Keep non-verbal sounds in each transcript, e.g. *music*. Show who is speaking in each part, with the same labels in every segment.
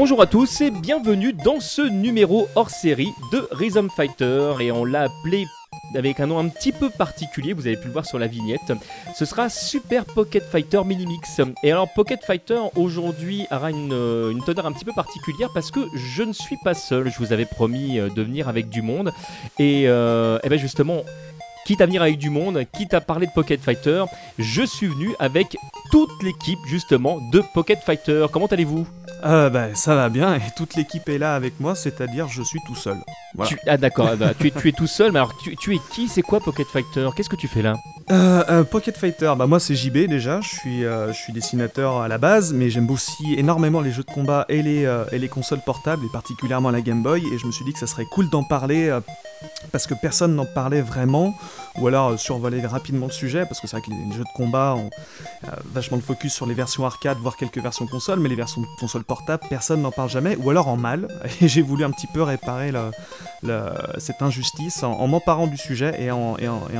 Speaker 1: Bonjour à tous et bienvenue dans ce numéro hors série de Rhythm Fighter et on l'a appelé avec un nom un petit peu particulier, vous avez pu le voir sur la vignette. Ce sera Super Pocket Fighter Mini Mix. Et alors Pocket Fighter aujourd'hui aura une, euh, une teneur un petit peu particulière parce que je ne suis pas seul. Je vous avais promis euh, de venir avec du monde et, euh, et ben justement quitte à venir avec du monde, quitte à parler de Pocket Fighter, je suis venu avec toute l'équipe justement de Pocket Fighter. Comment allez-vous?
Speaker 2: Euh, bah, ça va bien et toute l'équipe est là avec moi, c'est-à-dire je suis tout seul. Voilà.
Speaker 1: Tu- Ah d'accord, ah bah, tu, es, tu es tout seul, mais alors tu, tu es qui? C'est quoi Pocket Fighter? Qu'est-ce que tu fais là?
Speaker 2: Euh, euh, Pocket Fighter, bah moi c'est JB déjà, je suis, euh, je suis dessinateur à la base, mais j'aime aussi énormément les jeux de combat et les, et les consoles portables, et particulièrement la Game Boy, et je me suis dit que ça serait cool d'en parler, parce que personne n'en parlait vraiment, ou alors euh, survoler rapidement le sujet, parce que c'est vrai que les jeux de combat ont vachement de focus sur les versions arcade, voire quelques versions console, mais les versions console portable, personne n'en parle jamais, ou alors en mal, *laughs* et j'ai voulu un petit peu réparer cette injustice en, m'emparant du sujet et en,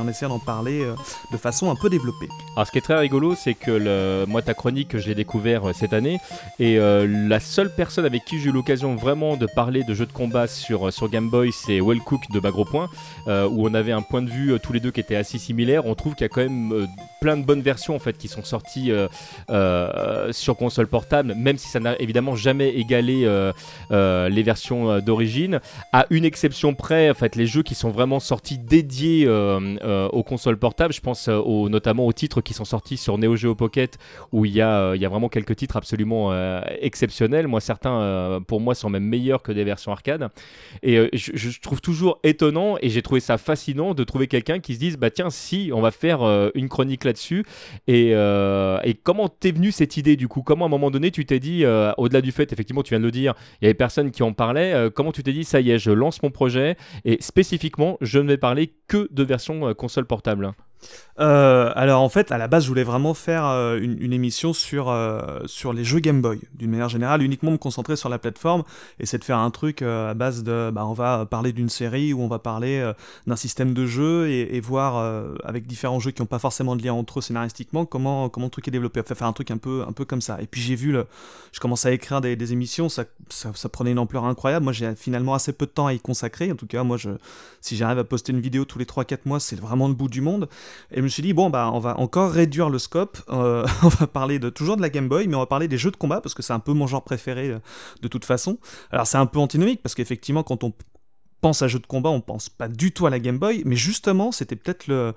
Speaker 2: essayant d'en parler euh, de façon un peu développée.
Speaker 1: Alors ce qui est très rigolo, c'est que le, moi ta chronique, je l'ai découvert euh, cette année, et la seule personne avec qui j'ai eu l'occasion vraiment de parler de jeux de combat sur, sur Game Boy, c'est Well Cook de Bagro Point, où on avait un point de vue tous les deux qui était assez similaire. On trouve qu'il y a quand même euh, plein de bonnes versions en fait qui sont sorties euh, euh, sur console portable, même si ça n'a évidemment jamais égalé les versions d'origine. À une exception près, en fait, les jeux qui sont vraiment sortis dédiés aux consoles portables, je pense notamment aux titres qui sont sortis sur Neo Geo Pocket, où il y a, vraiment quelques titres absolument exceptionnels. Moi, certains, pour moi, sont même meilleurs que des versions arcade. Et je trouve toujours étonnant, et j'ai trouvé ça fascinant de trouver quelqu'un qui se dise, bah tiens, si, on va faire euh, une chronique là-dessus. Et, euh, et comment t'es venue cette idée du coup? Comment à un moment donné tu t'es dit, euh, au-delà du fait, effectivement, tu viens de le dire, il y avait personne qui en parlait, comment tu t'es dit, ça y est, je lance mon projet, et spécifiquement, je ne vais parler que de version console portable?
Speaker 2: Euh, alors en fait, à la base, je voulais vraiment faire euh, une, émission sur, euh, sur les jeux Game Boy, d'une manière générale, uniquement me concentrer sur la plateforme, et c'est de faire un truc à base de, bah, on va parler d'une série ou on va parler d'un système de jeu et, voir avec différents jeux qui n'ont pas forcément de lien entre eux scénaristiquement comment, comment le truc est développé, enfin faire un truc un peu, un peu comme ça. Et puis j'ai vu, je commençais à écrire des, émissions, ça, ça, prenait une ampleur incroyable, moi j'ai finalement assez peu de temps à y consacrer, en tout cas moi si j'arrive à poster une vidéo tous les 3-4 mois, c'est vraiment le bout du monde. Suis dit, bon, bah, on va encore réduire le scope. euh, *laughs* on va parler de, toujours de la Game Boy, mais on va parler des jeux de combat, parce que c'est un peu mon genre préféré euh, de toute façon. Alors, c'est un peu antinomique, parce qu'effectivement, quand on pense à jeux de combat, on pense pas du tout à la Game Boy, mais justement, c'était peut-être le,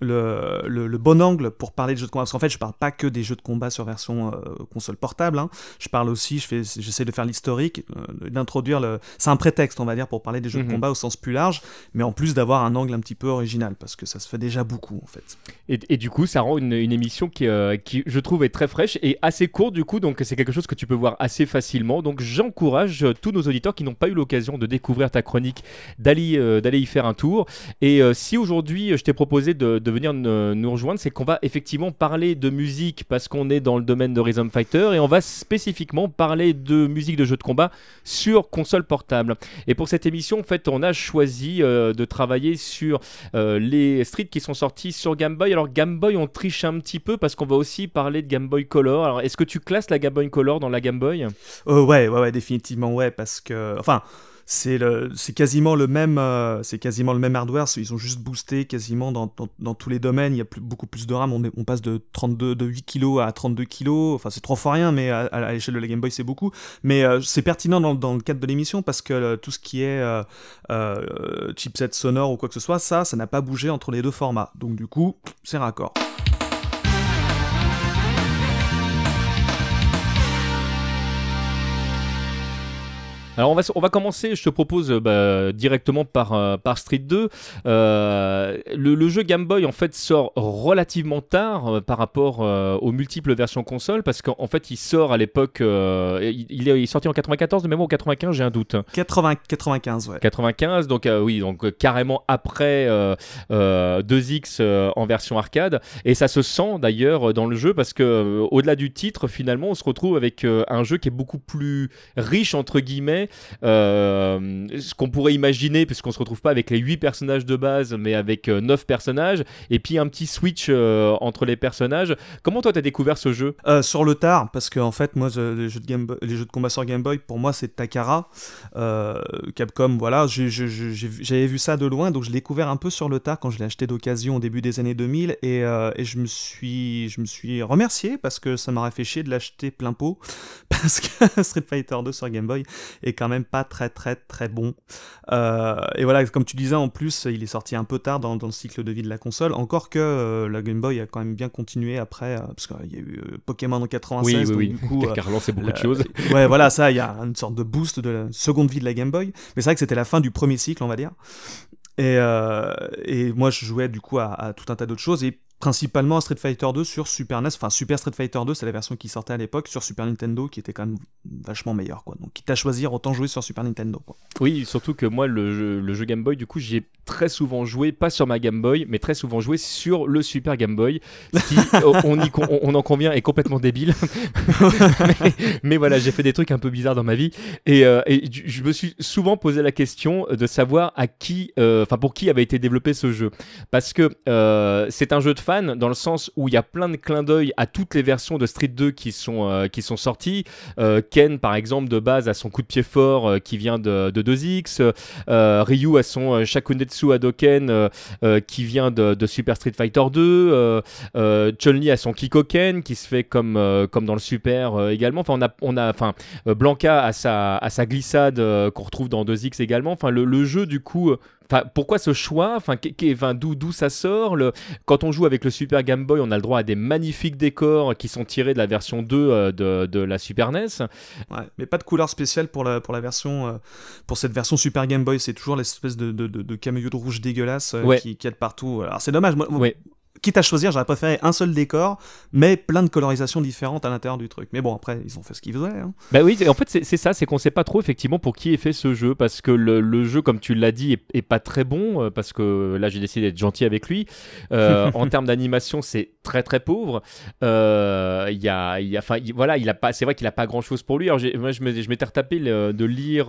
Speaker 2: le, le, le bon angle pour parler de jeux de combat. Parce qu'en fait, je parle pas que des jeux de combat sur version euh, console portable. hein. Je parle aussi, je j'essaie de faire l'historique, euh, d'introduire le. C'est un prétexte, on va dire, pour parler des jeux
Speaker 1: Mhm.
Speaker 2: de combat au sens plus large, mais en plus d'avoir un angle un petit peu original, parce que ça se fait déjà beaucoup, en fait.
Speaker 1: Et, et du coup, ça rend une, une émission qui, euh, qui, je trouve, est très fraîche et assez courte, du coup, donc c'est quelque chose que tu peux voir assez facilement. Donc j'encourage tous nos auditeurs qui n'ont pas eu l'occasion de découvrir ta chronique d'aller euh, d'aller y faire un tour. Et euh, si aujourd'hui, je t'ai proposé de, de venir nous rejoindre, c'est qu'on va effectivement parler de musique parce qu'on est dans le domaine de Rhythm Fighter et on va spécifiquement parler de musique de jeux de combat sur console portable. Et pour cette émission, en fait, on a choisi euh, de travailler sur les streets qui sont sortis sur Game Boy. Alors Game Boy, on triche un petit peu parce qu'on va aussi parler de Game Boy Color. Alors est-ce que tu classes la Game Boy Color dans la Game Boy?
Speaker 2: Ouais, ouais, ouais, définitivement, ouais, parce que, enfin, c'est quasiment le même, euh, c'est quasiment le même hardware. Ils ont juste boosté quasiment dans, tous les domaines. Il y a beaucoup plus de RAM. On, passe de 32, de 8 kg à 32 kg. Enfin, c'est trois fois rien, mais à, l'échelle de la Game Boy, c'est beaucoup. Mais euh, c'est pertinent dans, le cadre de l'émission parce que euh, tout ce qui est chipset sonore ou quoi que ce soit, ça, ça n'a pas bougé entre les deux formats. Donc du coup, c'est raccord.
Speaker 1: Alors on va, on va commencer, je te propose euh, bah, directement par, euh, par Street 2. Euh, le, le jeu Game Boy en fait sort relativement tard euh, par rapport aux multiples versions console parce qu'en fait il sort à l'époque, il, il est, sorti en 94 de mémoire ou 95 j'ai un doute.
Speaker 2: 80, 95, ouais.
Speaker 1: 95, donc oui, donc carrément après euh, euh, 2X euh, en version arcade. Et ça se sent d'ailleurs dans le jeu parce que au-delà du titre, finalement, on se retrouve avec un jeu qui est beaucoup plus riche entre guillemets fait ce qu'on pourrait imaginer, puisqu'on se retrouve pas avec les 8 personnages de base, mais avec 9 personnages, et puis un petit switch entre les personnages. Comment toi, tu as découvert ce jeu?
Speaker 2: Sur le tard, parce que en fait, moi, les jeux de, combat sur Game Boy, pour moi, c'est Takara. Capcom, voilà, j'avais vu ça de loin, donc je l'ai découvert un peu sur le tard quand je l'ai acheté d'occasion au début des années 2000, et, et je me suis, je me suis remercié parce que ça m'aurait fait chier de l'acheter plein pot *laughs* parce que Street Fighter 2 sur Game Boy est quand même pas très très très bon. Euh, et voilà, comme tu disais, en plus, il est sorti un peu tard dans, le cycle de vie de la console, encore que euh, la Game Boy a quand même bien continué après, euh, parce qu'il y a eu Pokémon en 96,
Speaker 1: oui, oui,
Speaker 2: du coup...
Speaker 1: qui a relancé beaucoup de choses. *laughs*
Speaker 2: ouais, voilà, ça, il y a une sorte de boost de la seconde vie de la Game Boy, mais c'est vrai que c'était la fin du premier cycle, on va dire. Et, et, moi, je jouais du coup à, à tout un tas d'autres choses. Et principalement à Street Fighter 2 sur Super NES, enfin Super Street Fighter 2 c'est la version qui sortait à l'époque sur Super Nintendo qui était quand même vachement meilleure quoi. Donc quitte à choisir autant jouer sur Super Nintendo quoi.
Speaker 1: Oui, surtout que moi le jeu, le jeu Game Boy du coup j'y ai très souvent joué pas sur ma Game Boy mais très souvent joué sur le Super Game Boy qui *laughs* on, y, on, en convient est complètement débile. *laughs* mais, voilà, j'ai fait des trucs un peu bizarres dans ma vie et, euh, et je me suis souvent posé la question de savoir à qui euh, enfin pour qui avait été développé ce jeu parce que euh, c'est un jeu de dans le sens où il y a plein de clins d'œil à toutes les versions de Street 2 qui sont, euh, qui sorties. Euh, Ken, par exemple, de base, a son coup de pied fort euh, qui vient de, de 2X. Ryu a son Shakunetsu Hadoken qui vient de, Super Street Fighter 2. Chun-Li a son Kikoken qui se fait comme, comme dans le Super également. Enfin, on Blanca a sa, a sa glissade qu'on retrouve dans 2X également. Enfin, le jeu, du coup pourquoi ce choix? Enfin, d'où ça sort? Quand on joue avec le Super Game Boy, on a le droit à des magnifiques décors qui sont tirés de la version 2 euh, de, la Super NES.
Speaker 2: Ouais, mais pas de couleur spéciale pour la, pour la version, euh, pour cette version Super Game Boy. C'est toujours l'espèce de, de, de, de rouge dégueulasse euh, qui, qui est partout. Alors c'est dommage. Moi, quitte à choisir, j'aurais préféré un seul décor, mais plein de colorisations différentes à l'intérieur du truc. Mais bon, après, ils ont fait ce qu'ils faisaient. Hein.
Speaker 1: Bah oui, en fait, c'est ça, c'est qu'on sait pas trop effectivement pour qui est fait ce jeu, parce que le, jeu, comme tu l'as dit, est, pas très bon, euh, parce que là, j'ai décidé d'être gentil avec lui. Euh, *laughs* en termes d'animation, c'est très très pauvre. Euh, il y a, y a, voilà, il a pas, c'est vrai qu'il a pas grand chose pour lui. Alors, moi, je m'étais retapé de lire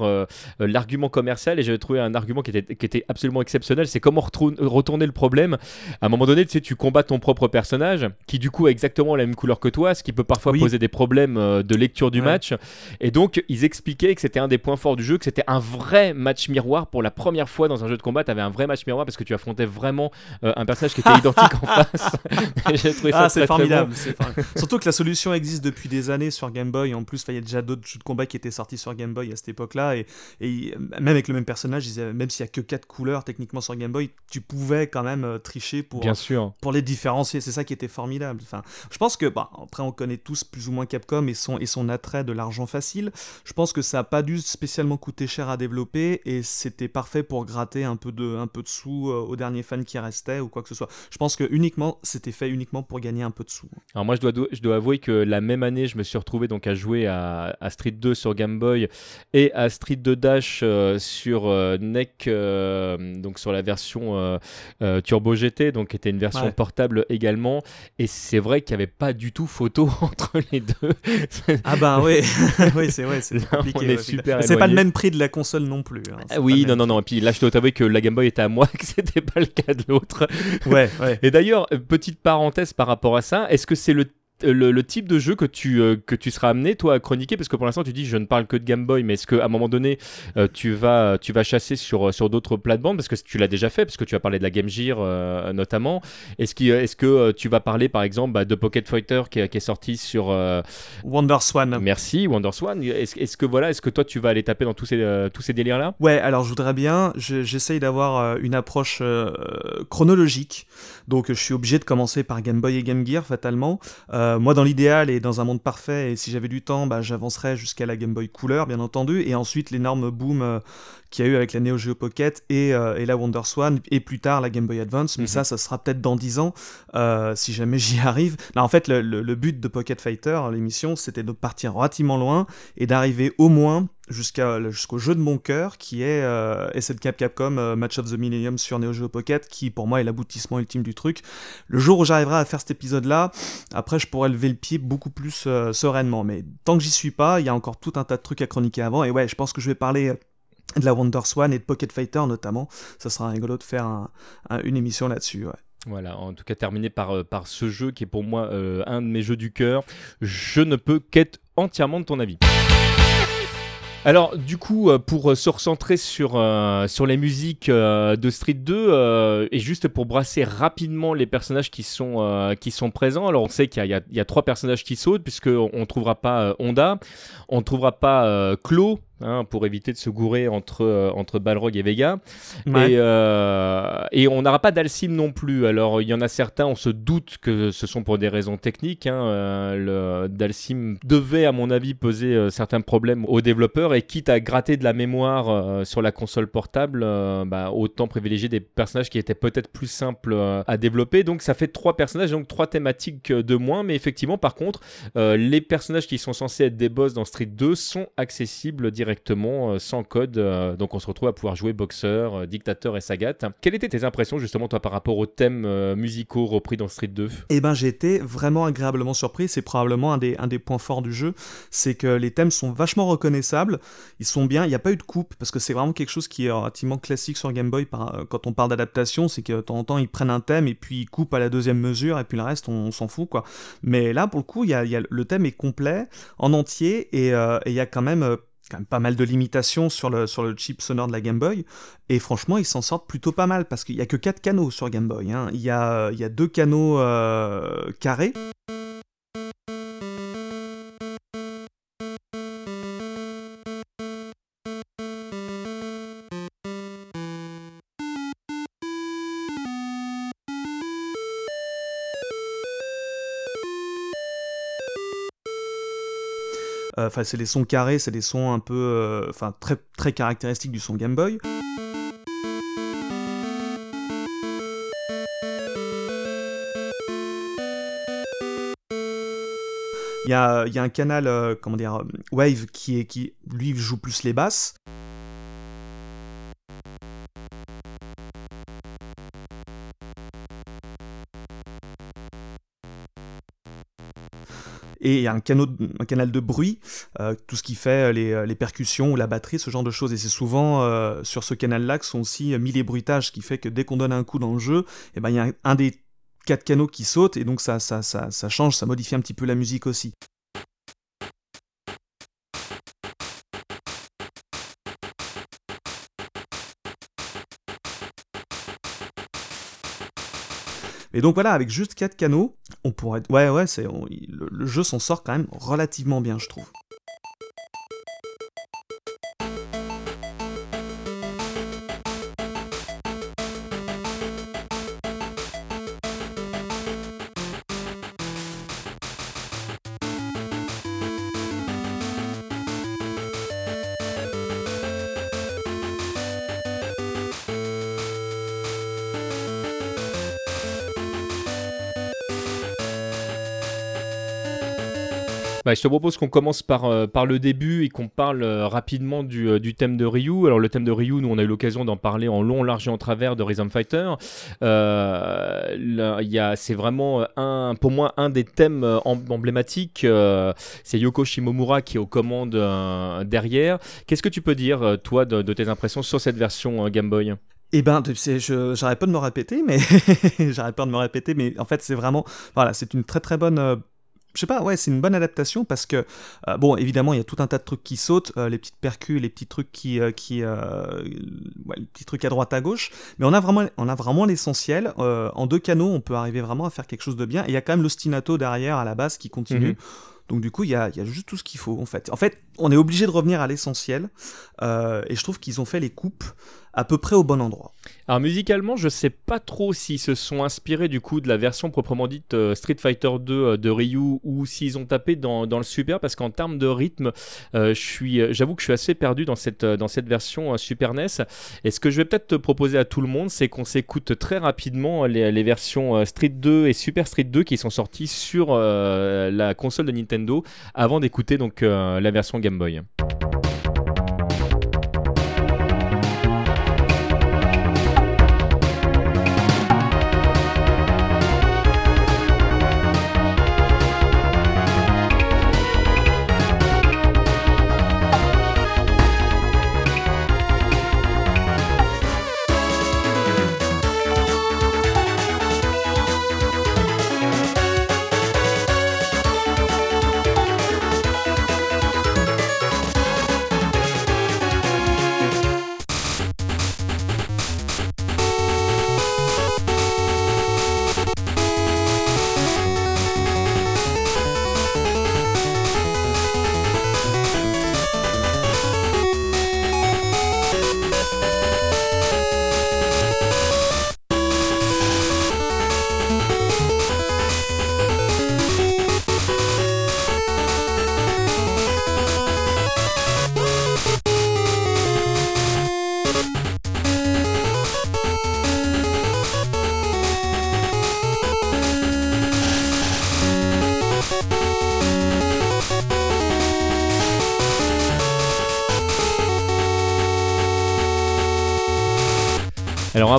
Speaker 1: l'argument commercial et j'avais trouvé un argument qui était, qui était absolument exceptionnel. C'est comment retourner le problème. À un moment donné, tu sais, tu combat ton propre personnage, qui du coup a exactement la même couleur que toi, ce qui peut parfois poser des problèmes euh, de lecture du match. Et donc, ils expliquaient que c'était un des points forts du jeu, que c'était un vrai match miroir. Pour la première fois dans un jeu de combat, tu avais un vrai match miroir parce que tu affrontais vraiment euh, un personnage qui était *laughs* identique en face. *laughs*
Speaker 2: ah, c'est formidable. Surtout que la solution existe depuis des années sur Game Boy. En plus, il y a déjà d'autres jeux de combat qui étaient sortis sur Game Boy à cette époque-là. Et, et, même avec le même personnage, même s'il y a que 4 couleurs techniquement sur Game Boy, tu pouvais quand même euh, tricher pour,
Speaker 1: Bien sûr.
Speaker 2: pour les différencier. C'est ça qui était formidable. Enfin, je pense que, bah, après, on connaît tous plus ou moins Capcom et son, et son attrait de l'argent facile. Je pense que ça n'a pas dû spécialement coûter cher à développer et c'était parfait pour gratter un peu de, un peu de sous euh, aux derniers fans qui restaient ou quoi que ce soit. Je pense que uniquement, c'était fait uniquement pour gagner un peu de sous.
Speaker 1: Alors moi, je dois, je dois avouer que la même année, je me suis retrouvé donc à jouer à, Street 2 sur Game Boy et à Street 2 Dash euh, sur euh, NEC, donc sur la version Turbo GT, donc qui était une version portable également. Et c'est vrai qu'il n'y avait pas du tout photo *laughs* entre les deux.
Speaker 2: ah ben oui, *laughs* oui c'est vrai, c'est compliqué. super c'est pas le même prix de la console non plus. Hein.
Speaker 1: Ah oui, non, non, non. Et puis là, je dois t'avouer que la Game Boy était à moi, *laughs* que c'était pas le cas de l'autre.
Speaker 2: Ouais, ouais.
Speaker 1: Et d'ailleurs, petite parenthèse par rapport à ça, est-ce que c'est le le, type de jeu que tu, euh, que tu seras amené, toi, à chroniquer Parce que pour l'instant, tu dis je ne parle que de Game Boy, mais est-ce qu'à un moment donné, euh, tu, vas, tu vas chasser sur, sur d'autres plates-bandes? Parce que tu l'as déjà fait, parce que tu as parlé de la Game Gear euh, notamment. Est-ce que, est que tu vas parler, par exemple, bah, de Pocket Fighter qui, qui est sorti sur.
Speaker 2: Wonder Swan.
Speaker 1: Merci, Wonder Swan. Est-ce que, voilà, est que toi, tu vas aller taper dans tous ces, tous ces délires-là?
Speaker 2: Ouais, alors je voudrais bien. J'essaye d'avoir une approche chronologique. Donc je suis obligé de commencer par Game Boy et Game Gear, fatalement. Euh, moi, dans l'idéal et dans un monde parfait, et si j'avais du temps, bah, j'avancerais jusqu'à la Game Boy Couleur, bien entendu, et ensuite l'énorme boom euh, qu'il y a eu avec la Neo Geo Pocket et, euh, et, la Wonder Swan, et plus tard la Game Boy Advance, mais mhm. ça, ça sera peut-être dans 10 ans, si jamais j'y arrive. en fait, le, le, but de Pocket Fighter, l'émission, c'était de partir relativement loin et d'arriver au moins jusqu'au jeu de mon cœur qui est euh, SNK Capcom euh, Match of the Millennium sur Neo Geo Pocket qui pour moi est l'aboutissement ultime du truc. Le jour où j'arriverai à faire cet épisode là, après je pourrais lever le pied beaucoup plus euh, sereinement mais tant que j'y suis pas, il y a encore tout un tas de trucs à chroniquer avant et ouais, je pense que je vais parler de la Wonder Swan et de Pocket Fighter notamment. Ça sera rigolo de faire une émission là-dessus.
Speaker 1: Voilà, en tout cas terminé par, euh, par ce jeu qui est pour moi euh, un de mes jeux du cœur. Je ne peux qu'être entièrement de ton avis. Alors, du coup, euh, pour se recentrer sur, sur les musiques de Street 2, et juste pour brasser rapidement les personnages qui sont, qui sont présents, alors on sait qu'il y, y, a trois personnages qui sautent, puisqu'on ne trouvera pas Honda, on ne trouvera pas Claw, Hein, pour éviter de se gourer entre, euh, entre Balrog et Vega. Et, euh, et, on n'aura pas d'Alcim non plus. Alors, il y en a certains, on se doute que ce sont pour des raisons techniques. Hein. Euh, Dalsim devait, à mon avis, poser certains problèmes aux développeurs. Et quitte à gratter de la mémoire sur la console portable, bah, autant privilégier des personnages qui étaient peut-être plus simples à développer. Donc, ça fait trois personnages, donc trois thématiques de moins. Mais effectivement, par contre, les personnages qui sont censés être des boss dans Street 2 sont accessibles directement directement euh, sans code. Euh, donc on se retrouve à pouvoir jouer boxeur, euh, dictateur et sagat. Quelles étaient tes impressions justement toi par rapport aux thèmes musicaux repris dans Street 2
Speaker 2: Eh ben été vraiment agréablement surpris. C'est probablement un des, points forts du jeu, c'est que les thèmes sont vachement reconnaissables. Ils sont bien. Il n'y a pas eu de coupe parce que c'est vraiment quelque chose qui est relativement classique sur Game Boy quand on parle d'adaptation, c'est que de temps en temps ils prennent un thème et puis ils coupent à la deuxième mesure et puis le reste on, s'en fout quoi. Mais là pour le coup, il y le thème est complet en entier et il y a quand même quand même pas mal de limitations sur le, chip sonore de la Game Boy. Et franchement, ils s'en sortent plutôt pas mal parce qu'il n'y a que 4 canaux sur Game Boy. Hein. Il, y a, il y a deux canaux euh, carrés. Enfin, c'est des sons carrés, c'est des sons un peu, euh, enfin, très, très caractéristiques du son Game Boy. Il y a, y a, un canal, euh, comment dire, Wave qui, est, qui lui joue plus les basses. Et il y a un, canal de bruit, euh, tout ce qui fait les, euh, les, percussions ou la batterie, ce genre de choses. Et c'est souvent euh, sur ce canal-là que sont aussi mis les bruitages, qui fait que dès qu'on donne un coup dans le jeu, eh ben, il y a un, des quatre canaux qui saute, et donc ça, ça, ça change, ça modifie un petit peu la musique aussi. Et donc voilà, avec juste 4 canaux, on pourrait... Ouais, ouais, le jeu s'en sort quand même relativement bien, je trouve.
Speaker 1: Bah, je te propose qu'on commence par, euh, par le début et qu'on parle euh, rapidement du, euh, du, thème de Ryu. Alors le thème de Ryu, nous on a eu l'occasion d'en parler en long, large et en travers de Rhythm Fighter. c'est vraiment un, pour moi un des thèmes emblématiques. c'est Yoko Shimomura qui est aux commandes derrière. Qu'est-ce que tu peux dire, toi, de, de, tes impressions sur cette version Game Boy?
Speaker 2: Eh ben, j'arrête pas de me répéter, mais *laughs* j'arrête pas de me répéter, mais en fait, c'est vraiment, voilà, c'est une très très bonne je sais pas, ouais, c'est une bonne adaptation parce que, euh, bon, évidemment, il y a tout un tas de trucs qui sautent, euh, les petites percus, les petits trucs qui, euh, qui ouais, les petits trucs à droite à gauche, mais on a vraiment, on a vraiment l'essentiel. en deux canaux, on peut arriver vraiment à faire quelque chose de bien. Et il y a quand même l'ostinato derrière à la base qui continue. Mhm. Donc du coup, il y a, y a, juste tout ce qu'il faut en fait. En fait, on est obligé de revenir à l'essentiel, et je trouve qu'ils ont fait les coupes à peu près au bon endroit.
Speaker 1: Alors musicalement, je sais pas trop s'ils se sont inspirés du coup de la version proprement dite euh, Street Fighter 2 euh, de Ryu ou s'ils ont tapé dans, dans, le Super parce qu'en termes de rythme, euh, j'avoue que je suis assez perdu dans cette, dans cette version Super NES. Et ce que je vais peut-être te proposer à tout le monde, c'est qu'on s'écoute très rapidement les, les, versions Street 2 et Super Street 2 qui sont sorties sur la console de Nintendo avant d'écouter donc la version Game Boy.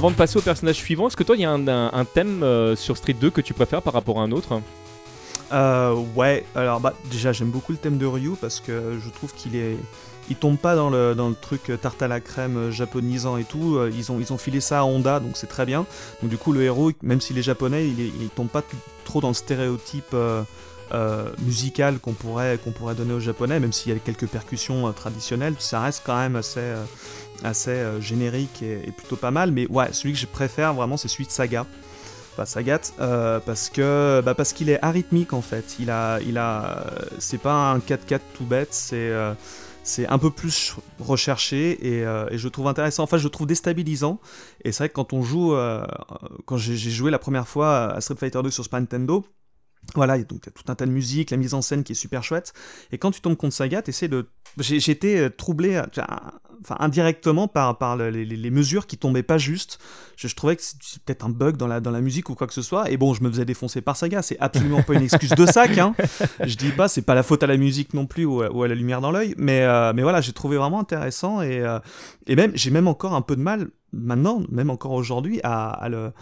Speaker 1: Avant de passer au personnage suivant, est-ce que toi il y a un, thème sur Street 2 que tu préfères par rapport à un autre?
Speaker 2: Ouais, alors bah déjà j'aime beaucoup le thème de Ryu parce que je trouve qu'il est ils tombent pas dans le, dans le truc tarte à la crème euh, japonisant et tout. Euh, ils ont, ils ont filé ça à Honda, donc c'est très bien. Donc du coup, le héros, même s'il est japonais, il, il tombe pas trop dans le stéréotype euh, musical qu'on pourrait, qu'on pourrait donner aux japonais, même s'il y a quelques percussions traditionnelles. Ça reste quand même assez, assez générique et, plutôt pas mal. Mais ouais, celui que je préfère vraiment, c'est celui de Saga. Enfin, Sagat, parce que bah, parce qu'il est arythmique en fait. Il a, il a, c'est pas un 4-4 tout bête, c'est c'est un peu plus recherché euh, et, je trouve intéressant. Enfin, je trouve déstabilisant. Et c'est vrai que quand on joue, euh, quand j'ai joué la première fois à Street Fighter 2 sur Super Nintendo, voilà, donc il y a tout un tas de musique, la mise en scène qui est super chouette. Et quand tu tombes contre Sagat, essaies de. J'étais euh, troublé, enfin indirectement par, les, mesures qui tombaient pas juste. Je, trouvais que c'était peut-être un bug dans la, musique ou quoi que ce soit. Et bon, je me faisais défoncer par Saga. C'est absolument pas une excuse de sac. Hein. Je dis pas, c'est pas la faute à la musique non plus ou, à la lumière dans l'œil. Mais, euh, voilà, j'ai trouvé vraiment intéressant et, euh, même j'ai même encore un peu de mal maintenant, même encore aujourd'hui, à, le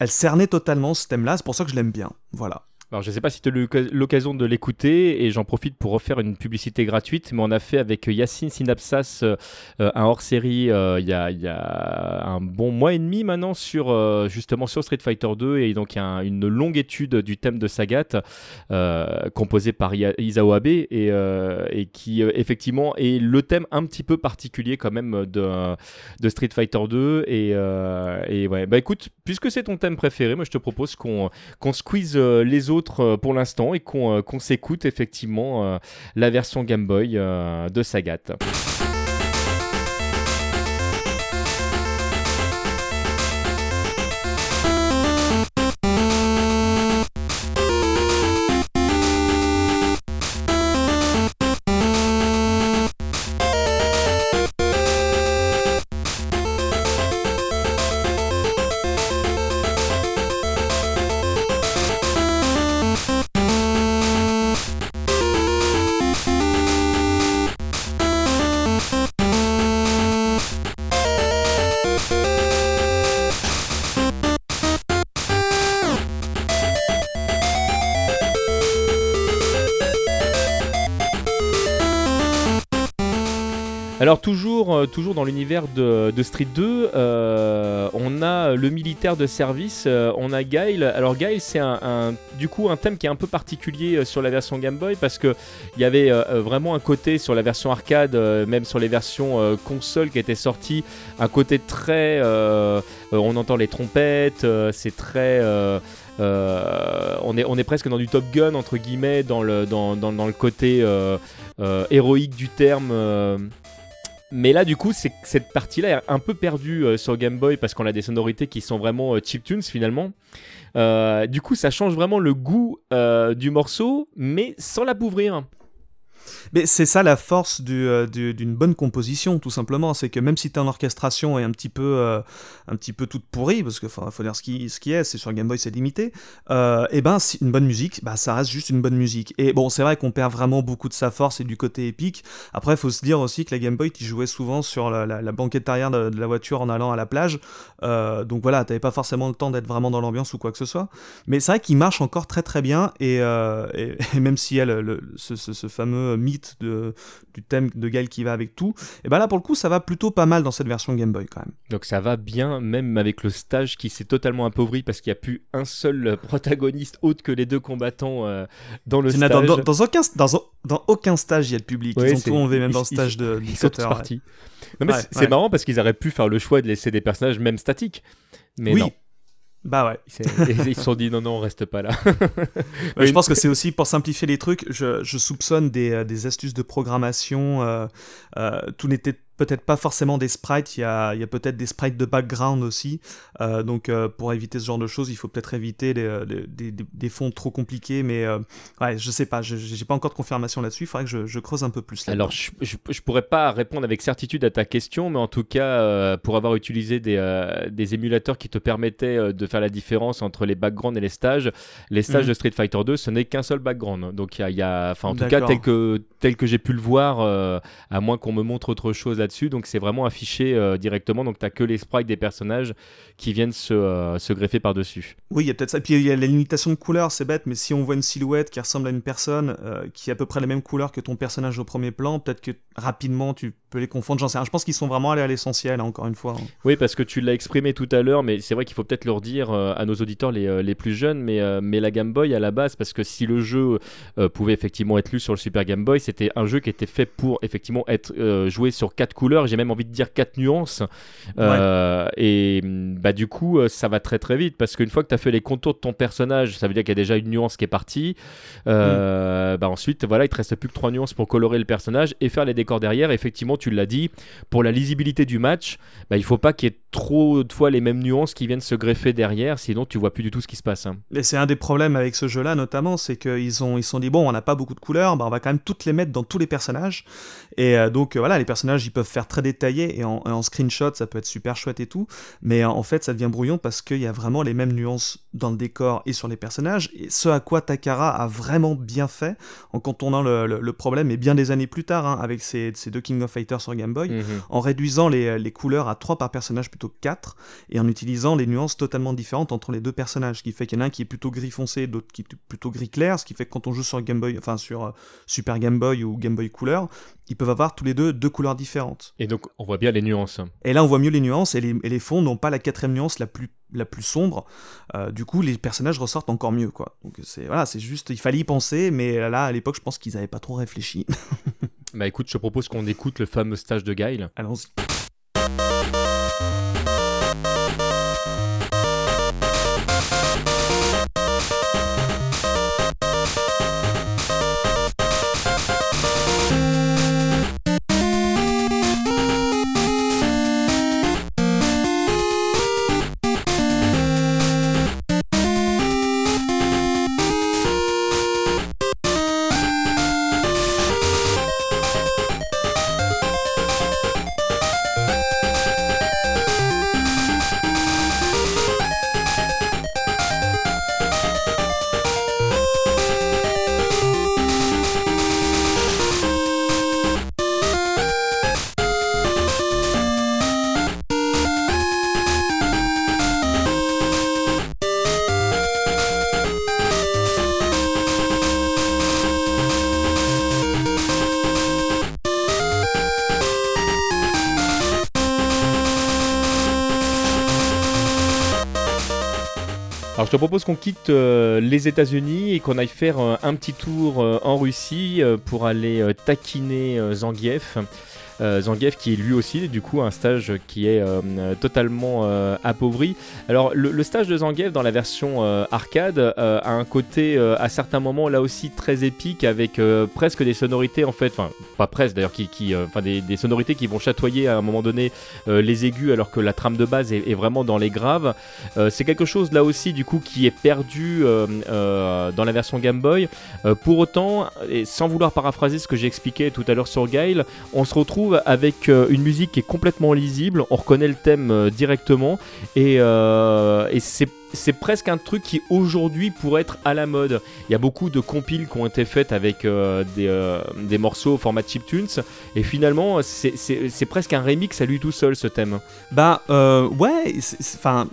Speaker 2: à le cerner totalement ce thème-là. C'est pour ça que je l'aime bien. Voilà.
Speaker 1: Je ne sais pas si tu as eu l'occasion de l'écouter et j'en profite pour refaire une publicité gratuite, mais on a fait avec Yacine Synapsas euh, un hors-série euh, il y, a, un bon mois et demi maintenant sur euh, justement sur Street Fighter 2 et donc a une longue étude du thème de Sagat composé par Isao Abe et, qui effectivement est le thème un petit peu particulier quand même de, de Street Fighter 2 et, et ouais. Bah écoute puisque c'est ton thème préféré moi je te propose qu'on qu'on squeeze les autres euh, pour l'instant et qu'on euh, s'écoute effectivement euh, la version Game Boy de Sagat. Toujours, euh, toujours dans l'univers de, Street 2, euh, on a le militaire de service, euh, on a Guile. Alors Guile, c'est un, du coup un thème qui est un peu particulier sur la version Game Boy parce que il y avait vraiment un côté sur la version arcade, même sur les versions console qui étaient sorties, un côté très, on entend les trompettes, c'est très on, est, on est presque dans du Top Gun, entre guillemets, dans le, dans, dans le côté héroïque du terme. Mais là, du coup, c'est cette partie-là est un peu perdue euh, sur Game Boy parce qu'on a des sonorités qui sont vraiment euh, chiptunes finalement. Euh, du coup, ça change vraiment le goût du morceau, mais sans l'appauvrir.
Speaker 2: Mais c'est ça la force euh, d'une bonne composition, tout simplement. C'est que même si ton orchestration est un petit peu, euh, un petit peu toute pourrie, parce qu'il faut, dire ce qui, ce qui est, c'est sur Game Boy c'est limité, et euh, eh ben une bonne musique, bah, ça reste juste une bonne musique. Et bon, c'est vrai qu'on perd vraiment beaucoup de sa force et du côté épique. Après, il faut se dire aussi que la Game Boy, tu jouais souvent sur la, banquette arrière de, la voiture en allant à la plage. donc voilà, t'avais pas forcément le temps d'être vraiment dans l'ambiance ou quoi que ce soit. Mais c'est vrai qu'il marche encore très très bien, et, *laughs* même si ce, ce fameux mythe de, du thème de Gail qui va avec tout, et ben là pour le coup ça va plutôt pas mal dans cette version Game Boy quand même.
Speaker 1: Donc ça va bien même avec le stage qui s'est totalement appauvri parce qu'il n'y a plus un seul *laughs* protagoniste autre que les deux combattants euh, dans le stage.
Speaker 2: Dans, dans, aucun, dans, aucun stage il y a le public, ils ont tout enlevé même dans le stage de,
Speaker 1: ils sont partis. Non mais c'est marrant parce qu'ils auraient pu faire le choix de laisser des personnages même statiques. Mais oui. non.
Speaker 2: Bah ouais.
Speaker 1: Ils se sont dit non, non, on reste pas là. *laughs*
Speaker 2: je pense que c'est aussi pour simplifier les trucs. Je, je soupçonne des, euh, des, astuces de programmation. Euh, euh, tout n'était peut-être pas forcément des sprites, il y a, peut-être des sprites de background aussi. Euh, donc euh, pour éviter ce genre de choses, il faut peut-être éviter des, fonds trop compliqués. Mais euh, ouais, je sais pas, je j'ai pas encore de confirmation là-dessus. Il faudrait que je, creuse un peu plus.
Speaker 1: Là Alors je, je, pourrais pas répondre avec certitude à ta question, mais en tout cas, pour avoir utilisé des, des, émulateurs qui te permettaient de faire la différence entre les backgrounds et les stages, les stages mhm. de Street Fighter 2, ce n'est qu'un seul background. Donc il y a, enfin en tout cas tel que tel que j'ai pu le voir, à moins qu'on me montre autre chose là là-dessus, donc c'est vraiment affiché directement, donc tu n'as que les sprites des personnages qui viennent se, se greffer par-dessus.
Speaker 2: Oui, il y a peut-être ça. Puis il y a la limitation de couleurs, c'est bête, mais si on voit une silhouette qui ressemble à une personne qui a à peu près les mêmes couleurs que ton personnage au premier plan, peut-être que rapidement tu peux les confondre, j'en sais rien. Je pense qu'ils sont vraiment allés à l'essentiel, hein, encore une fois. Hein.
Speaker 1: Oui, parce que tu l'as exprimé tout à l'heure, mais c'est vrai qu'il faut peut-être leur dire à nos auditeurs les, les plus jeunes, mais, mais la Game Boy à la base, parce que si le jeu pouvait effectivement être lu sur le Super Game Boy, c'était un jeu qui était fait pour effectivement être joué sur quatre couleurs, j'ai même envie de dire quatre nuances. Et bah, du coup, ça va très très vite, parce qu'une fois que tu as fait les contours de ton personnage, ça veut dire qu'il y a déjà une nuance qui est partie. Mm. Bah, ensuite, voilà, il te reste plus que trois nuances pour colorer le personnage et faire les décors derrière. Effectivement, tu l'as dit, pour la lisibilité du match, bah, il faut pas qu'il y ait trop de fois les mêmes nuances qui viennent se greffer derrière, sinon tu vois plus du tout ce qui se passe. Hein.
Speaker 2: Et c'est un des problèmes avec ce jeu-là, notamment, c'est qu'ils ont ils sont dit bon, on n'a pas beaucoup de couleurs, bah, on va quand même toutes les mettre dans tous les personnages. Et euh, donc euh, voilà, les personnages ils peuvent faire très détaillés et en, screenshot ça peut être super chouette et tout, mais en fait ça devient brouillon parce qu'il y a vraiment les mêmes nuances dans le décor et sur les personnages. Et ce à quoi Takara a vraiment bien fait en contournant le, le, problème, et bien des années plus tard, hein, avec ces, deux King of Fighters sur Game Boy, mhm. en réduisant les, les, couleurs à 3 par personnage plutôt que 4, et en utilisant les nuances totalement différentes entre les deux personnages, ce qui fait qu'il y en a un qui est plutôt gris foncé, d'autres qui est plutôt gris clair, ce qui fait que quand on joue sur Game Boy, enfin sur euh, Super Game Boy ou Game Boy Couleur, ils peuvent avoir tous les deux deux couleurs différentes.
Speaker 1: Et donc on voit bien les nuances.
Speaker 2: Et là on voit mieux les nuances, et les, et les fonds n'ont pas la quatrième nuance la plus la plus sombre, euh, du coup les personnages ressortent encore mieux quoi. Donc c'est voilà, c'est juste il fallait y penser mais là à l'époque je pense qu'ils n'avaient pas trop réfléchi. *laughs*
Speaker 1: bah écoute, je te propose qu'on écoute le fameux stage de Guile.
Speaker 2: Allons-y.
Speaker 1: Je te propose qu'on quitte euh, les États-Unis et qu'on aille faire euh, un petit tour euh, en Russie pour aller taquiner Zangief. Euh, Zangief qui est lui aussi du coup un stage qui est euh, totalement euh, appauvri. Alors le, stage de Zangief dans la version arcade a un côté à certains moments là aussi très épique avec presque des sonorités en fait, enfin pas presque d'ailleurs, qui, des, sonorités qui vont chatoyer à un moment donné les aigus alors que la trame de base est, vraiment dans les graves. c'est quelque chose là aussi du coup qui est perdu dans la version Game Boy. pour autant, et sans vouloir paraphraser ce que j'ai expliqué tout à l'heure sur Guile, on se retrouve avec euh, une musique qui est complètement lisible, on reconnaît le thème euh, directement et, euh, c'est presque un truc qui aujourd'hui pourrait être à la mode. Il y a beaucoup de compiles qui ont été faites avec des, morceaux au format chiptunes et finalement c'est presque un remix à lui tout seul ce thème.
Speaker 2: Bah ouais, enfin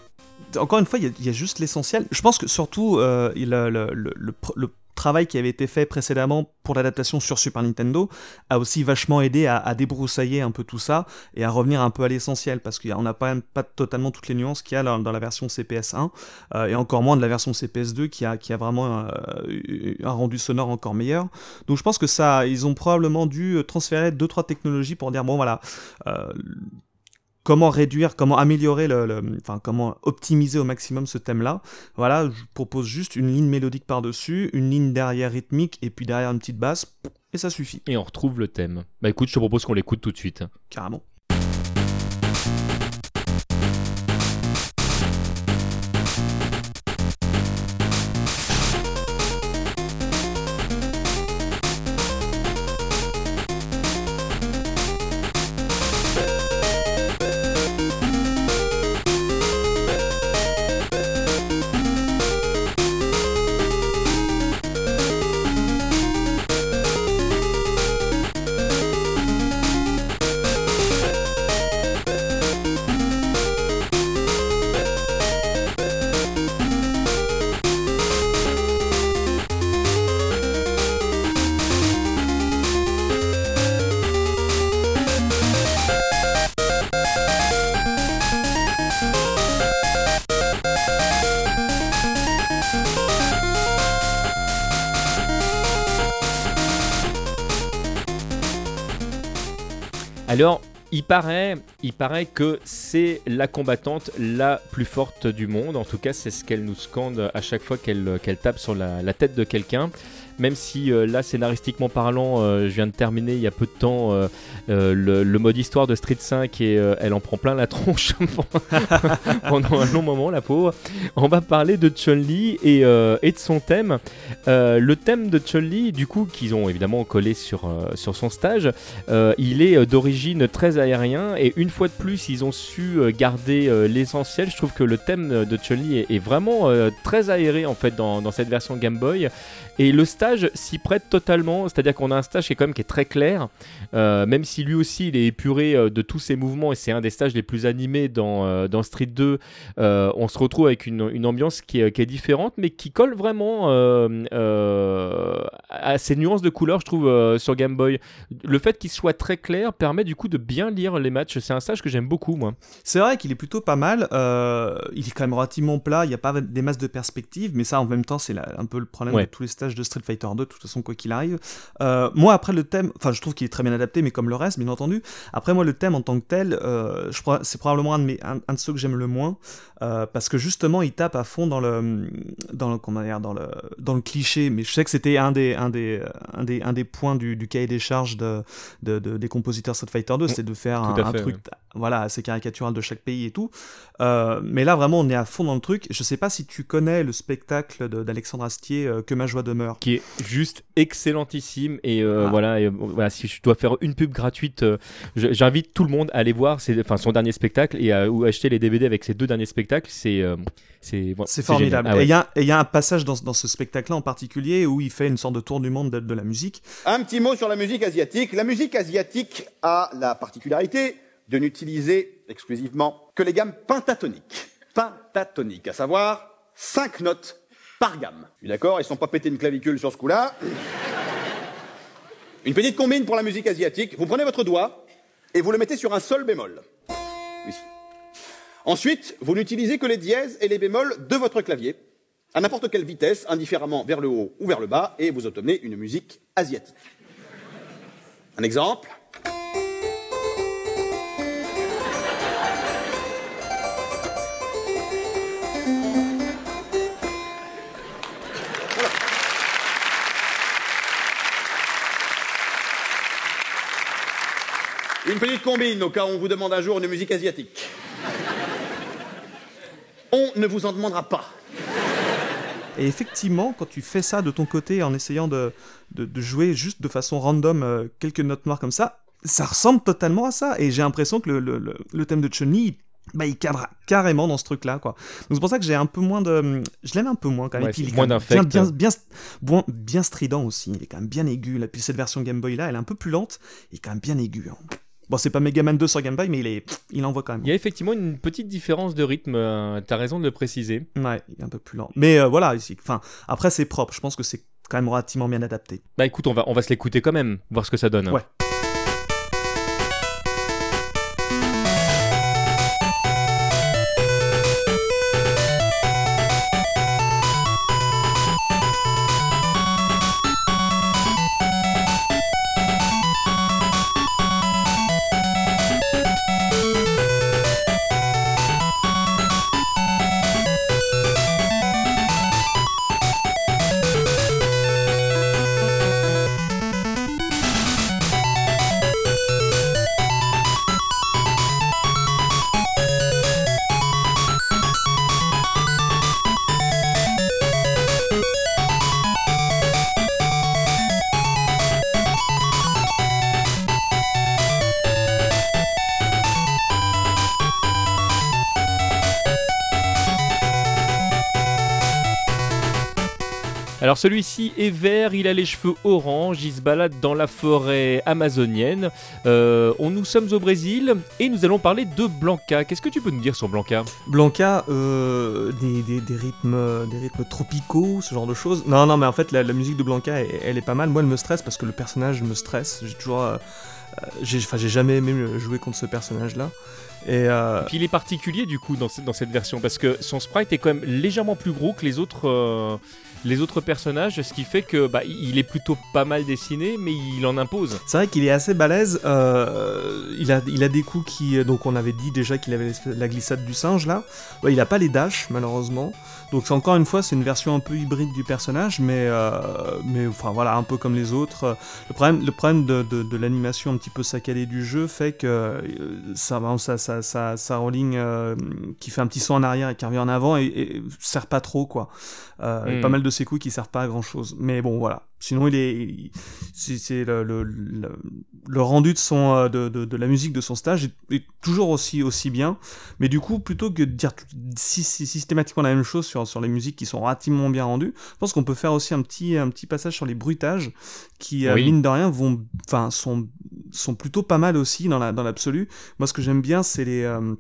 Speaker 2: encore une fois il y, a juste l'essentiel. Je pense que surtout le, le, le travail qui avait été fait précédemment pour l'adaptation sur Super Nintendo a aussi vachement aidé à, débroussailler un peu tout ça et à revenir un peu à l'essentiel parce qu'on n'a pas, totalement toutes les nuances qu'il y a dans, la version CPS 1 euh, et encore moins de la version CPS 2 qui a, vraiment euh, un rendu sonore encore meilleur. Donc je pense que ça, ils ont probablement dû transférer deux trois technologies pour dire bon voilà. Euh, comment réduire, comment améliorer le, enfin comment optimiser au maximum ce thème-là. Voilà, je propose juste une ligne mélodique par-dessus, une ligne derrière rythmique et puis derrière une petite basse et ça suffit.
Speaker 1: Et on retrouve le thème. Bah écoute, je te propose qu'on l'écoute tout de suite.
Speaker 2: Carrément.
Speaker 1: Il paraît que c'est la combattante la plus forte du monde. En tout cas, c'est ce qu'elle nous scande à chaque fois qu'elle tape sur la tête de quelqu'un même si euh, là, scénaristiquement parlant, euh, je viens de terminer il y a peu de temps euh, le, mode histoire de Street 5 et elle en prend plein la tronche *laughs* *laughs* pendant un long moment, la pauvre. On va parler de Chun-Li et, et, de son thème. le thème de Chun-Li, du coup, qu'ils ont évidemment collé sur, sur son stage, il est d'origine très aérien et une fois de plus, ils ont su garder l'essentiel. Je trouve que le thème de Chun-Li est, vraiment très aéré en fait dans, dans cette version Game Boy. Et le stage s'y prête totalement, c'est-à-dire qu'on a un stage qui est quand même qui est très clair, euh, même si lui aussi il est épuré euh, de tous ses mouvements et c'est un des stages les plus animés dans, euh, dans Street 2, on se retrouve avec une, une ambiance qui est, qui est, différente mais qui colle vraiment à ces nuances de couleurs je trouve sur Game Boy. Le fait qu'il soit très clair permet du coup de bien lire les matchs, c'est un stage que j'aime beaucoup moi.
Speaker 2: C'est vrai qu'il est plutôt pas mal, il est quand même relativement plat, il n'y a pas des masses de perspectives mais ça en même temps c'est un peu le problème de tous les stages de Street Fighter 2, de toute façon, quoi qu'il arrive. Euh, moi, après le thème, enfin, je trouve qu'il est très bien adapté, mais comme le reste, bien entendu. Après, moi, le thème en tant que tel, euh, c'est probablement un de, mes, un, de ceux que j'aime le moins, euh, parce que justement, il tape à fond dans le, dans le, comment dire, dans le, dans le cliché. Mais je sais que c'était un des, un des, un des, un des points du, du cahier des charges de, de, des compositeurs Street Fighter 2, c'est de faire un, truc, voilà, assez caricatural de chaque pays et tout. Mais là, vraiment, on est à fond dans le truc. Je sais pas si tu connais le spectacle d'Alexandre Astier, Que ma joie demeure.
Speaker 1: Qui est juste excellentissime. Et, euh, ah. voilà, euh, voilà, si je dois faire une pub gratuite, euh, j'invite tout le monde à aller voir ses, enfin, son dernier spectacle et à ou acheter les DVD avec ses deux derniers spectacles. C'est
Speaker 2: formidable. Ah et il y, a un passage dans, dans ce spectacle-là en particulier où il fait une sorte de tour du monde de, de la musique.
Speaker 3: Un petit mot sur la musique asiatique. La musique asiatique a la particularité de n'utiliser exclusivement que les gammes pentatoniques. Pentatoniques, à savoir cinq notes par gamme. d'accord Ils sont pas pétés une clavicule sur ce coup-là. Une petite combine pour la musique asiatique. Vous prenez votre doigt et vous le mettez sur un sol bémol. Oui. Ensuite, vous n'utilisez que les dièses et les bémols de votre clavier, à n'importe quelle vitesse, indifféremment vers le haut ou vers le bas, et vous obtenez une musique asiatique. Un exemple Une petite combine au cas où on vous demande un jour une musique asiatique. On ne vous en demandera pas.
Speaker 2: Et effectivement, quand tu fais ça de ton côté en essayant de, de, jouer juste de façon random euh, quelques notes noires comme ça, ça ressemble totalement à ça. Et j'ai l'impression que le, le, le, thème de Chun-Li, bah, il cadre carrément dans ce truc-là, quoi. Donc c'est pour ça que j'ai un peu moins de... Je l'aime un peu moins quand même.
Speaker 1: puis, il est moins bien,
Speaker 2: bien, bien, bien, bien, strident aussi. Il est quand même bien aigu. Et puis cette version Game Boy là, elle est un peu plus lente. Il est quand même bien aigu. Hein. Bon, c'est pas Mega Man 2 sur Game Boy, mais il, est, il envoie quand même.
Speaker 1: Il y a effectivement une petite différence de rythme, euh, t'as raison de le préciser.
Speaker 2: Ouais, il est un peu plus lent. Mais euh, voilà, ici, enfin, après c'est propre, je pense que c'est quand même relativement bien adapté.
Speaker 1: Bah écoute, on va, on va se l'écouter quand même, voir ce que ça donne.
Speaker 2: Ouais.
Speaker 1: Alors celui-ci est vert, il a les cheveux orange, il se balade dans la forêt amazonienne. Euh, on, nous sommes au Brésil et nous allons parler de Blanca. Qu'est-ce que tu peux nous dire sur Blanca?
Speaker 2: Blanca, euh, des, rythmes, des rythmes tropicaux, ce genre de choses. Non, non, mais en fait la, musique de Blanca, elle, est pas mal. Moi, elle me stresse parce que le personnage me stresse. J'ai toujours, euh, j'ai, enfin, j'ai jamais aimé jouer contre ce personnage-là. Et, euh,
Speaker 1: puis il est particulier du coup dans, dans, cette version parce que son sprite est quand même légèrement plus gros que les autres, euh, les autres personnages, ce qui fait que bah, il est plutôt pas mal dessiné, mais il en impose.
Speaker 2: C'est vrai qu'il est assez balèze. Euh, il, a, il a des coups qui. Donc on avait dit déjà qu'il avait la glissade du singe là. il a pas les dash malheureusement. Donc encore une fois, c'est une version un peu hybride du personnage, mais, euh, mais enfin voilà, un peu comme les autres. Le problème, le problème de, de, l'animation un petit peu saccadée du jeu fait que euh, ça, ça, ça, ça, ça rolling qui fait un petit saut en arrière et qui revient en avant et, et sert pas trop quoi. Euh, y a Pas hmm. mal de ses coups qui servent pas à grand chose. Mais bon, voilà. Sinon, il est, c'est le, le, le, rendu de son, euh, de, de, de, la musique de son stage est, toujours aussi, aussi bien. Mais du coup, plutôt que de dire systématiquement la même chose sur, sur les musiques qui sont relativement bien rendues, je pense qu'on peut faire aussi un petit, un petit passage sur les bruitages qui, euh, mine de rien, vont, enfin, sont, sont plutôt pas mal aussi dans la, dans l'absolu. Moi, ce que j'aime bien, c'est les, euh,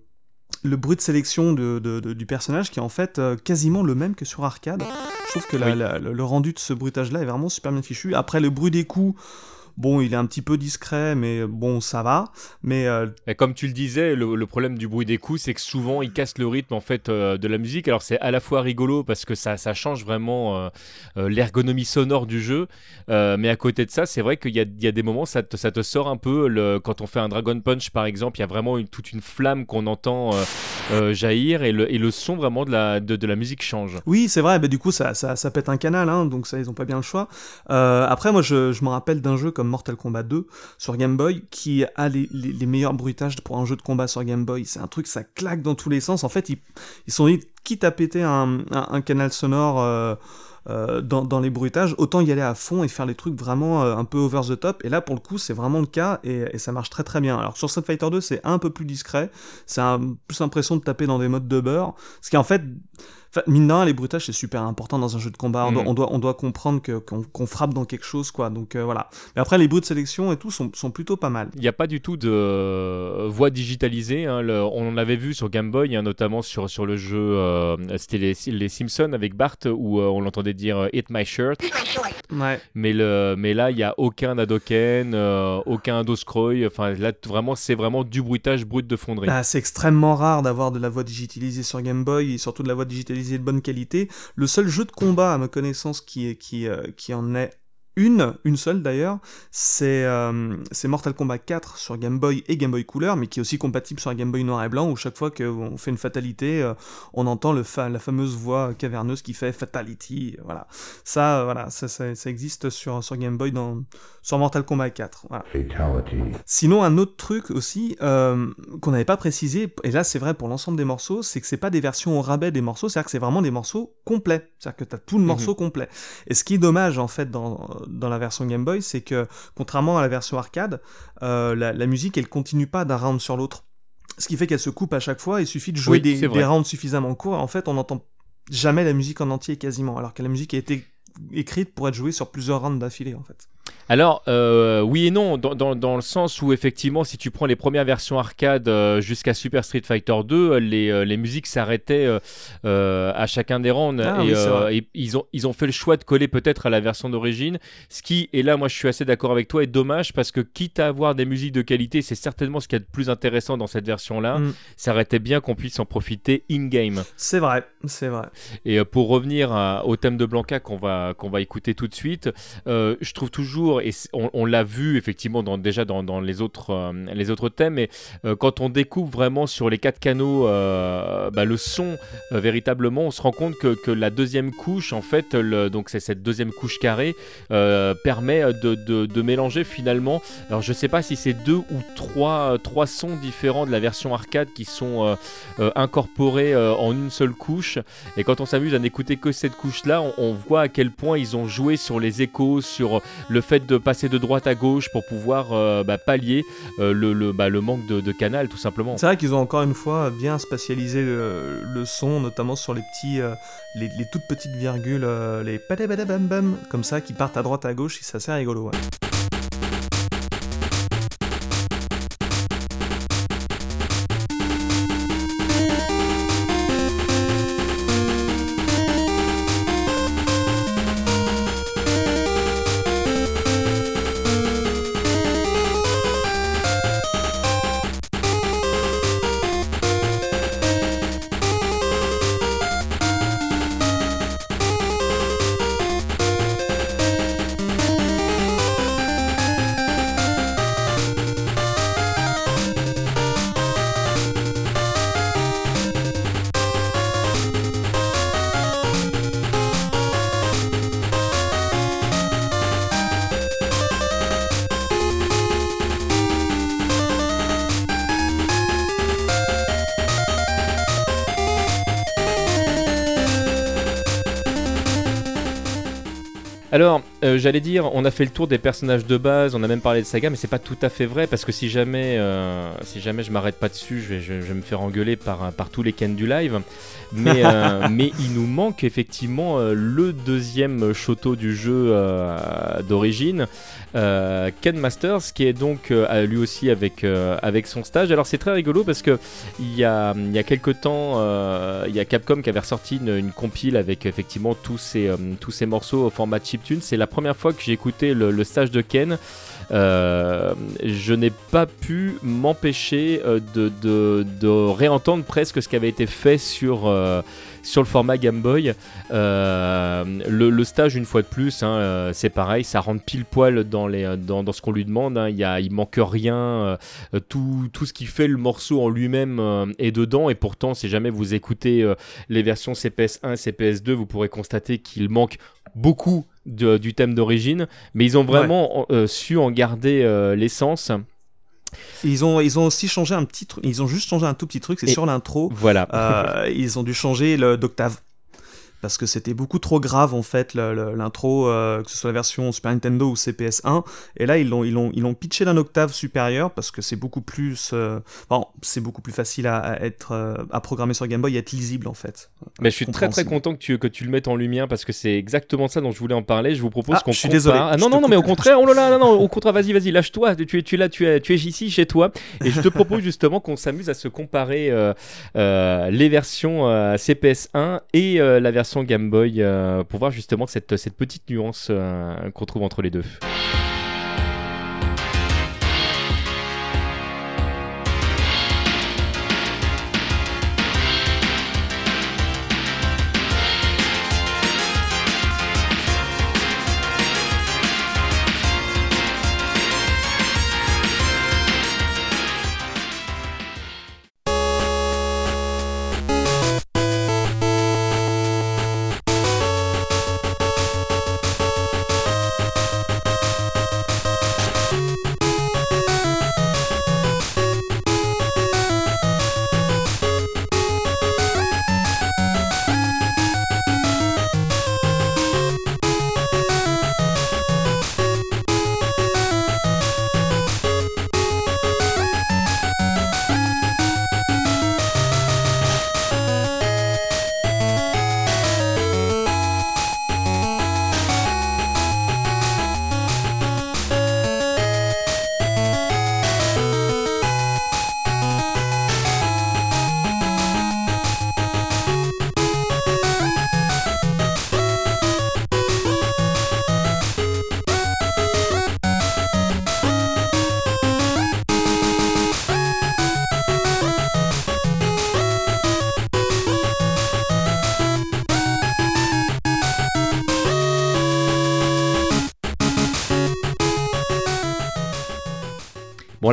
Speaker 2: le bruit de sélection de, du personnage qui est en fait euh, quasiment le même que sur arcade. Je trouve que le rendu de ce bruitage-là est vraiment super bien fichu. Après, le bruit des coups, Bon, il est un petit peu discret, mais bon, ça va. Mais
Speaker 1: euh, comme tu le disais, le, problème du bruit des coups, c'est que souvent il casse le rythme en fait euh, de la musique. Alors c'est à la fois rigolo parce que ça, ça change vraiment euh, l'ergonomie sonore du jeu, mais à côté de ça, c'est vrai qu'il y, y a, des moments ça te, ça te sort un peu. Le, quand on fait un Dragon Punch par exemple, il y a vraiment une, toute une flamme qu'on entend jaillir et le, et le son vraiment de la, de, de la musique change.
Speaker 2: Oui, c'est vrai. Bah, du coup, ça, ça, ça pète un canal, hein, donc ça, ils ont pas bien le choix. après, moi, je, je me rappelle d'un jeu comme Mortal Kombat 2 sur Game Boy, qui a les, meilleurs bruitages pour un jeu de combat sur Game Boy. C'est un truc, ça claque dans tous les sens. En fait, ils, sont quitte à péter un, canal sonore. Euh, euh, dans, les bruitages, autant y aller à fond et faire les trucs vraiment euh, un peu over the top. Et là, pour le coup, c'est vraiment le cas et, ça marche très très bien. Alors sur Street Fighter 2, c'est un peu plus discret, c'est plus l'impression de taper dans des modes de beurre, ce qui en fait mine de les bruitages, c'est super important dans un jeu de combat. On, doit, mm. on, doit, comprendre qu'on, frappe dans quelque chose, quoi. Donc euh, voilà. Mais après, les bruits de sélection et tout sont, plutôt pas mal.
Speaker 1: Il n'y a pas du tout de euh, voix digitalisée. Hein. on en avait vu sur Game Boy, hein, notamment sur, sur le jeu, euh, c'était les, Simpsons avec Bart, où on l'entendait dire Hit my shirt.
Speaker 2: Ouais.
Speaker 1: Mais, le, mais là, il n'y a aucun Adoken, aucun Doscroy. Enfin, là, vraiment, c'est vraiment du bruitage brut de fonderie.
Speaker 2: Ah, c'est extrêmement rare d'avoir de la voix digitalisée sur Game Boy et surtout de la voix digitalisée de bonne qualité. Le seul jeu de combat, à ma connaissance, qui, euh, qui en est une, une seule d'ailleurs, c'est euh, Mortal Kombat 4 sur Game Boy et Game Boy Couleur, mais qui est aussi compatible sur Game Boy noir et blanc, où chaque fois qu'on fait une fatalité, euh, on entend le la fameuse voix caverneuse qui fait Fatality. Voilà. Ça, voilà, ça, ça, existe sur, sur Game Boy dans, sur Mortal Kombat 4. Sinon, un autre truc aussi euh, qu'on n'avait pas précisé, et là c'est vrai pour l'ensemble des morceaux, c'est que c'est pas des versions au rabais des morceaux, c'est-à-dire que c'est vraiment des morceaux complets. C'est-à-dire que tu as tout le mhm. morceau complet. Et ce qui est dommage en fait dans dans la version Game Boy, c'est que contrairement à la version arcade, euh, la, musique elle continue pas d'un round sur l'autre. Ce qui fait qu'elle se coupe à chaque fois, il suffit de jouer des, des, rounds suffisamment courts, en fait on n'entend jamais la musique en entier quasiment, alors que la musique a été écrite pour être jouée sur plusieurs rounds d'affilée en fait.
Speaker 1: Alors, euh, oui et non, dans, le sens où effectivement, si tu prends les premières versions arcade euh, jusqu'à Super Street Fighter 2, les, euh, les musiques s'arrêtaient à chacun des rounds ah et, ils, ont, ils ont fait le choix de coller peut-être à la version d'origine, ce qui, et là moi je suis assez d'accord avec toi, est dommage parce que quitte à avoir des musiques de qualité, c'est certainement ce qui est le plus intéressant dans cette version-là, mm. ça aurait été bien qu'on puisse en profiter in-game.
Speaker 2: C'est vrai, c'est vrai.
Speaker 1: Et pour revenir au thème de Blanca qu'on va, qu'on va écouter tout de suite, je trouve toujours et on, l'a vu effectivement déjà dans, les, autres, euh, thèmes, mais euh, quand on découvre vraiment sur les quatre canaux euh, bah, le son véritablement, on se rend compte que, la deuxième couche, en fait, donc c'est cette deuxième couche carrée, permet de, mélanger finalement, alors je sais pas si c'est deux ou trois, trois sons différents de la version arcade qui sont incorporés en une seule couche, et quand on s'amuse à n'écouter que cette couche-là, on, on voit à quel point ils ont joué sur les échos, sur le fait de passer de droite à gauche pour pouvoir euh, bah, pallier euh, le, bah, le, manque de, canal tout simplement.
Speaker 2: C'est vrai qu'ils ont encore une fois bien spatialisé le, son, notamment sur les petits, euh, les, toutes petites virgules, les bam comme ça qui partent à droite à gauche, c'est assez rigolo.
Speaker 1: Alors, euh, j'allais dire, on a fait le tour des personnages de base, on a même parlé de saga, mais c'est pas tout à fait vrai parce que si jamais, euh, je m'arrête pas dessus, je vais, me faire engueuler par tous les Ken du live. Mais, euh, *laughs* mais il nous manque effectivement euh, le deuxième Shoto du jeu euh, d'origine, Ken Masters, qui est donc lui aussi avec, avec son stage. Alors c'est très rigolo parce que il y a, il y a quelques temps, il y a Capcom qui avait ressorti une, une compile avec effectivement tous ces, tous ces morceaux au format chiptune. C'est la première fois que j'ai écouté le, le stage de Ken. Euh, je n'ai pas pu m'empêcher euh, de, réentendre presque ce qui avait été fait sur, euh, le format Game Boy. Le, stage, une fois de plus, hein, c'est pareil, ça rentre pile poil dans, ce qu'on lui demande. hein. Il, y a, il manque rien. tout, ce qui fait le morceau en lui-même est dedans. Et pourtant, si jamais vous écoutez les versions CPS1 CPS2, vous pourrez constater qu'il manque beaucoup de- du thème d'origine. Mais ils ont vraiment euh, su en garder euh, l'essence.
Speaker 2: Ils ont, ils ont aussi changé un petit truc. Ils ont juste changé un tout petit truc, c'est sur l'intro.
Speaker 1: Voilà.
Speaker 2: Euh, *laughs* ils ont dû changer le d'octave. Parce que c'était beaucoup trop grave en fait l'intro, euh, que ce soit la version Super Nintendo ou CPS1. Et là ils l'ont ils l'ont ils l'ont pitché d'un octave supérieur parce que c'est beaucoup plus, euh, bon, c'est beaucoup plus facile à, à être euh, à programmer sur Game Boy, à être lisible en fait.
Speaker 1: Mais je suis très très content que tu, que tu le mettes en lumière parce que c'est exactement ça dont je voulais en parler. Je vous propose
Speaker 2: Ah,
Speaker 1: qu'on
Speaker 2: je suis
Speaker 1: compare-
Speaker 2: désolé.
Speaker 1: Ah, non, non, non, mais au contraire, oh là là, non, non, au contraire, vas-y, vas-y, lâche-toi. Tu, es- tu es là, tu es, tu es ici chez toi. Et je te propose justement qu'on s'amuse à se comparer euh, euh, les versions euh, CPS1 et euh, la version Game Boy euh, pour voir justement cette, petite nuance euh, qu'on trouve entre les deux.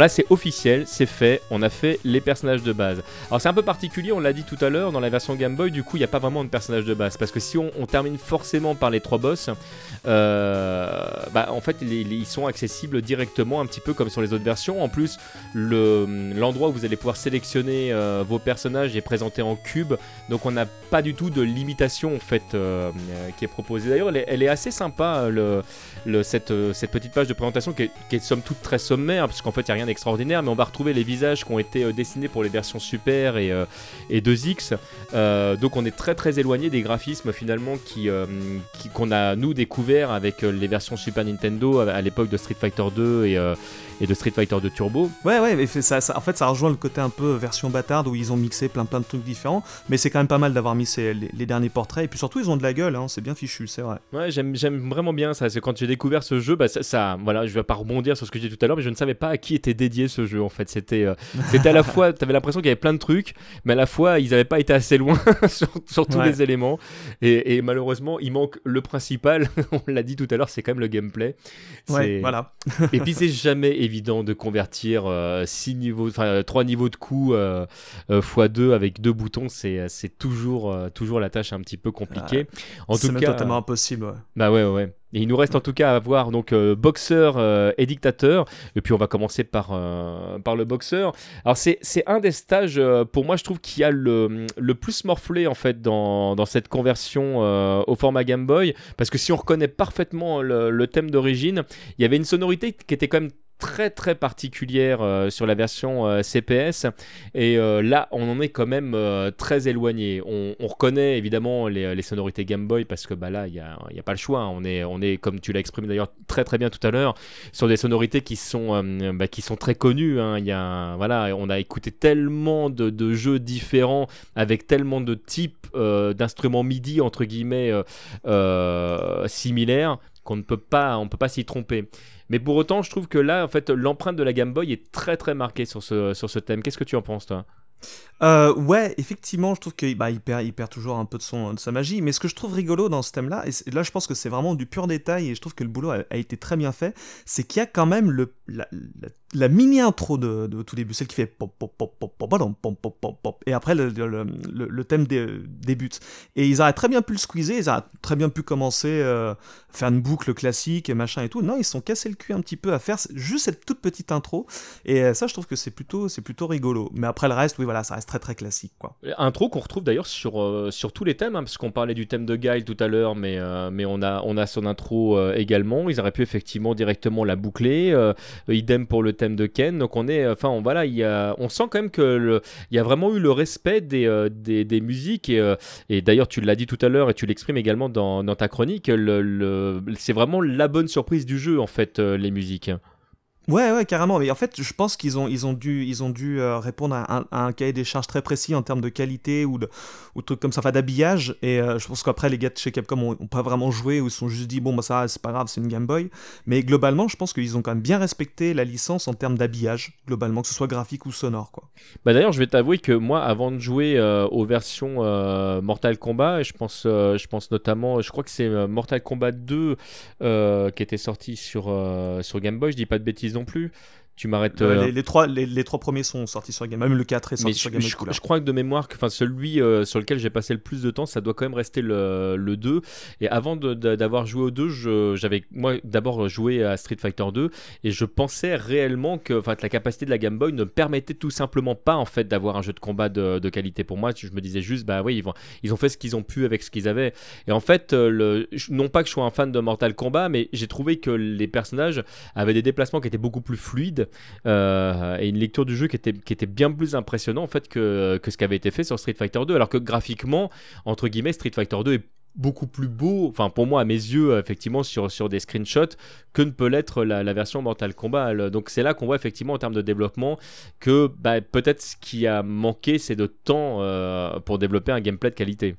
Speaker 1: Là c'est officiel, c'est fait, on a fait les personnages de base. Alors c'est un peu particulier, on l'a dit tout à l'heure, dans la version Game Boy, du coup il n'y a pas vraiment de personnages de base. Parce que si on, termine forcément par les trois boss, euh, bah, en fait ils sont accessibles directement, un petit peu comme sur les autres versions. En plus, le- l'endroit où vous allez pouvoir sélectionner euh, vos personnages est présenté en cube, donc on n'a pas du tout de limitation en fait euh, qui est proposée. D'ailleurs elle, est- elle est assez sympa, le, euh, cette petite page de présentation qui est, somme toute très sommaire, parce qu'en fait il n'y a rien d'extraordinaire, mais on va retrouver les visages qui ont été euh, dessinés pour les versions Super et, euh, et 2X. Euh, donc on est très très éloigné des graphismes finalement qui, qu'on a nous découvert avec les versions Super Nintendo à, à l'époque de Street Fighter 2 et, et de Street Fighter 2 Turbo.
Speaker 2: Ouais, ouais, mais ça, ça- en fait, ça rejoint le côté un peu version bâtarde où ils ont mixé plein plein de trucs différents. Mais c'est quand même pas mal d'avoir mis ces- les, les derniers portraits. Et puis surtout, ils ont de la gueule, hein, c'est bien fichu, c'est vrai.
Speaker 1: Ouais, j'aime, j'aime vraiment bien ça. C'est quand j'ai découvert ce jeu, bah, ça, ça- voilà, je vais pas rebondir sur ce que j'ai dit tout à l'heure, mais je ne savais pas à qui était dédié ce jeu. En fait, c'était, euh, *laughs* c'était à la fois, t'avais l'impression qu'il y avait plein de trucs, mais à la fois ils n'avaient pas été assez loin *laughs* sur, sur tous
Speaker 2: Ouais.
Speaker 1: les éléments. Et, et malheureusement, il manque le principal. *laughs* On l'a dit tout à l'heure, c'est quand même le gameplay.
Speaker 2: Ouais, voilà.
Speaker 1: Et puis c'est jamais évident de convertir euh, six niveaux, enfin euh, trois niveaux de coups euh, euh, x2 avec deux boutons, c'est c'est toujours toujours la tâche un petit peu compliquée. en tout cas,
Speaker 2: totalement impossible. ouais.
Speaker 1: bah ouais, ouais. Et il nous reste en tout cas à voir donc euh, boxeur euh, et dictateur. Et puis on va commencer par, euh, par le boxeur. Alors c'est, c'est un des stages, pour moi je trouve, qui a le, le plus morflé en fait dans, dans cette conversion au format Game Boy. Parce que si on reconnaît parfaitement le, le thème d'origine, il y avait une sonorité qui était quand même très très particulière euh, sur la version euh, CPS et euh, là on en est quand même très éloigné. On, reconnaît évidemment les, sonorités Game Boy parce que bah, là il n'y a, pas le choix. On est, on est comme tu l'as exprimé d'ailleurs très très bien tout à l'heure sur des sonorités qui sont, bah, qui sont très connues. Hein. Y a, voilà, on a écouté tellement de, de jeux différents avec tellement de types d'instruments MIDI entre guillemets similaires qu'on ne peut pas, s'y tromper. Mais pour autant, je trouve que là, en fait, l'empreinte de la Game Boy est très très marquée sur ce, sur ce thème. Qu'est-ce que tu en penses, toi?
Speaker 2: Euh, ouais, effectivement, je trouve qu'il bah, il perd, il perd toujours un peu de, son, de sa magie. Mais ce que je trouve rigolo dans ce thème-là, et là je pense que c'est vraiment du pur détail, et je trouve que le boulot a, a été très bien fait, c'est qu'il y a quand même le, la, la mini intro de, de, tout début, celle qui fait pop pop pop pop pop pop pop pop pop et après le, le, le, thème débute. Et ils auraient très bien pu le squeezer, ils auraient très bien pu commencer euh, faire une boucle classique et machin et tout. Non, ils se sont cassés le cul un petit peu à faire juste cette toute petite intro. Et euh, ça, je trouve que c'est plutôt plutôt rigolo. Mais après le reste, oui voilà, ça reste très très classique.
Speaker 1: Intro qu'on retrouve d'ailleurs sur euh, sur tous les thèmes, hein, parce qu'on parlait du thème de Guile tout à l'heure, mais mais on a on a son intro également. Ils auraient pu effectivement directement la boucler. idem pour le thème de Ken. Donc on est, enfin voilà, il y a, on sent quand même que il y a vraiment eu le respect des, euh, des, musiques et, euh, et d'ailleurs tu l'as dit tout à l'heure et tu l'exprimes également dans, dans, ta chronique. Le, c'est vraiment la bonne surprise du jeu en fait euh, les musiques.
Speaker 2: Ouais, ouais, carrément. Mais en fait, je pense qu'ils ont, ils ont dû, ils ont dû euh, répondre à un, cahier des charges très précis en termes de qualité ou de trucs comme ça, enfin d'habillage. Et euh, je pense qu'après, les gars de chez Capcom ont, pas vraiment joué ou ils se sont juste dit, bon, bah ça, c'est pas grave, c'est une Game Boy. Mais globalement, je pense qu'ils ont quand même bien respecté la licence en termes d'habillage, globalement, que ce soit graphique ou sonore, quoi.
Speaker 1: Bah d'ailleurs, je vais t'avouer que moi, avant de jouer euh, aux versions Mortal Kombat, je pense, je pense notamment, je crois que c'est Mortal Kombat 2 qui était sorti sur, sur Game Boy, je dis pas de bêtises non plus. Tu m'arrêtes.
Speaker 2: Euh, les, trois, les, trois premiers sont sortis sur Game Même le 4 est sorti sur Game
Speaker 1: je, je, crois que de mémoire, que, celui euh, sur lequel j'ai passé le plus de temps, ça doit quand même rester le, le 2. Et avant d'avoir joué au 2, j'avais moi d'abord joué à Street Fighter 2 et je pensais réellement que, la capacité de la Game Boy ne permettait tout simplement pas en fait d'avoir un jeu de combat de, de, qualité. Pour moi, je me disais juste, bah oui, ils, vont, ils ont fait ce qu'ils ont pu avec ce qu'ils avaient. Et en fait, euh, le, non pas que je sois un fan de Mortal Kombat, mais j'ai trouvé que les personnages avaient des déplacements qui étaient beaucoup plus fluides euh, et une lecture du jeu qui était, qui était bien plus impressionnant en fait que, que ce qui avait été fait sur Street Fighter 2 alors que graphiquement entre guillemets Street Fighter 2 est beaucoup plus beau, enfin pour moi à mes yeux effectivement sur, sur des screenshots que ne peut l'être la, version Mortal Kombat. Donc c'est là qu'on voit effectivement en termes de développement que bah, peut-être ce qui a manqué c'est de temps euh, pour développer un gameplay de qualité.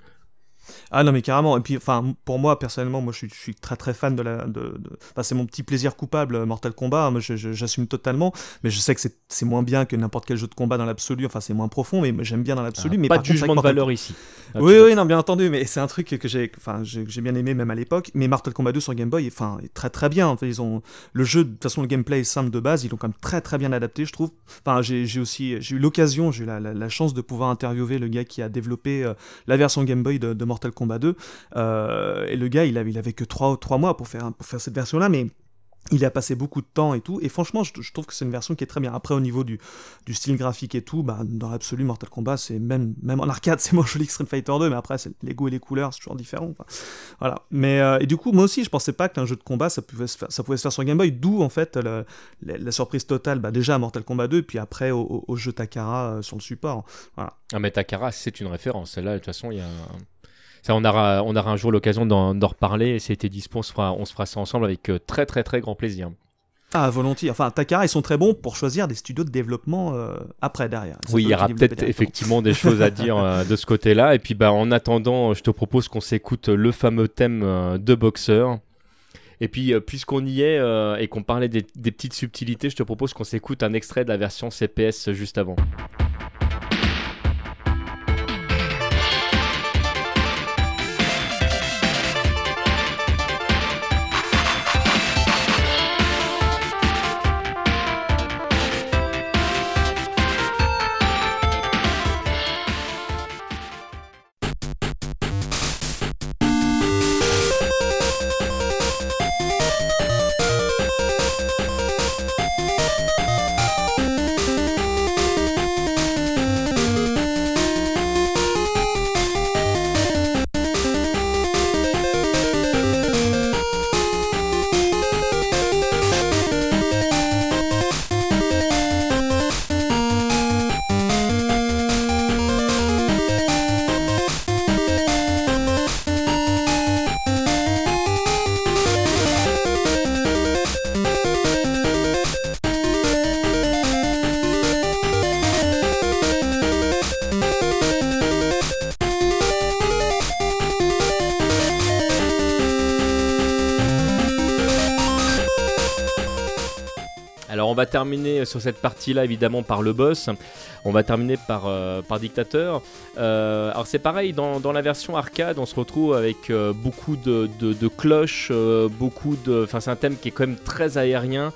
Speaker 2: Ah non mais carrément. Et puis enfin pour moi personnellement moi je suis, je suis très très fan de la de, c'est mon petit plaisir coupable euh, Mortal Kombat moi j'assume totalement. Mais je sais que c'est moins bien que n'importe quel jeu de combat dans l'absolu. Enfin c'est moins profond mais j'aime bien dans l'absolu. Ah, mais
Speaker 1: pas de jugement de valeur ici.
Speaker 2: Oui oui non bien entendu mais c'est un truc que j'ai enfin j'ai bien aimé même à l'époque. Mais Mortal Kombat 2 sur Game Boy enfin est très très bien. Enfin, ils ont le jeu de toute façon le gameplay est simple de base. Ils l'ont quand même très très bien adapté je trouve. Enfin j'ai aussi j'ai eu l'occasion j'ai eu la, la, chance de pouvoir interviewer le gars qui a développé euh, la version Game Boy de, de Mortal Kombat 2. Euh, et le gars, il avait, que 3, 3 mois pour faire, pour faire cette version-là, mais il a passé beaucoup de temps et tout, et franchement, je, trouve que c'est une version qui est très bien. Après, au niveau du, style graphique et tout, bah, dans l'absolu, Mortal Kombat, c'est même, même en arcade, *laughs* c'est moins joli que Street Fighter 2, mais après, les goûts et les couleurs, c'est toujours différent. voilà. Mais, euh, et du coup, moi aussi, je pensais pas qu'un jeu de combat, ça pouvait se faire, sur Game Boy, d'où, en fait, la, surprise totale, bah, déjà à Mortal Kombat 2, et puis après au, jeu Takara euh, sur le support. Voilà.
Speaker 1: Ah, mais Takara, c'est une référence. Là, de toute façon, il y a ça, on, aura, on aura un jour l'occasion d'en reparler. C'était dispo, on se, fera, on se fera ça ensemble avec euh, très très très grand plaisir.
Speaker 2: Ah, volontiers. Enfin, Takara, ils sont très bons pour choisir des studios de développement euh, après, derrière.
Speaker 1: oui, il y aura peut-être effectivement des choses à dire euh, de ce côté-là. Et puis, bah, en attendant, je te propose qu'on s'écoute le fameux thème de Boxer. Et puis, puisqu'on y est et qu'on parlait des, des petites subtilités, je te propose qu'on s'écoute un extrait de la version CPS juste avant. Terminer sur cette partie-là évidemment par le boss. On va terminer par, euh, Dictateur. Euh, alors c'est pareil, dans, la version arcade, on se retrouve avec euh, beaucoup de cloches, beaucoup de... Enfin c'est un thème qui est quand même très aérien.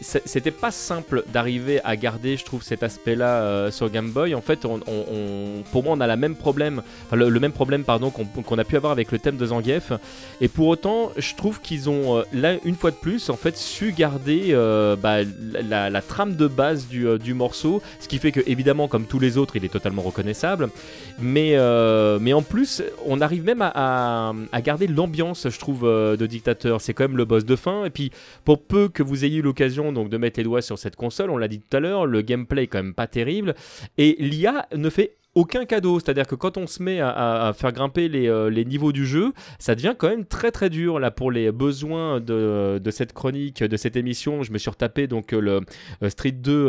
Speaker 1: C'était pas simple d'arriver à garder, je trouve, cet aspect-là sur Game Boy. En fait, pour moi, on a même problème, le, même problème pardon qu'on a pu avoir avec le thème de Zangief. Et pour autant, je trouve qu'ils ont là une fois de plus en fait su garder euh, bah, la, trame de base du, euh, morceau, ce qui fait que évidemment comme tous les autres il est totalement reconnaissable, mais, euh, mais en plus on arrive même à, à, garder l'ambiance je trouve de Dictateur, c'est quand même le boss de fin, et puis pour peu que vous ayez eu l'occasion donc de mettre les doigts sur cette console, on l'a dit tout à l'heure, le gameplay est quand même pas terrible, et l'IA ne fait aucun cadeau. C'est-à-dire que quand on se met à, faire grimper euh, les, niveaux du jeu, ça devient quand même très très dur. Là, pour les besoins de, cette chronique, de cette émission, je me suis retapé donc euh, le euh, Street 2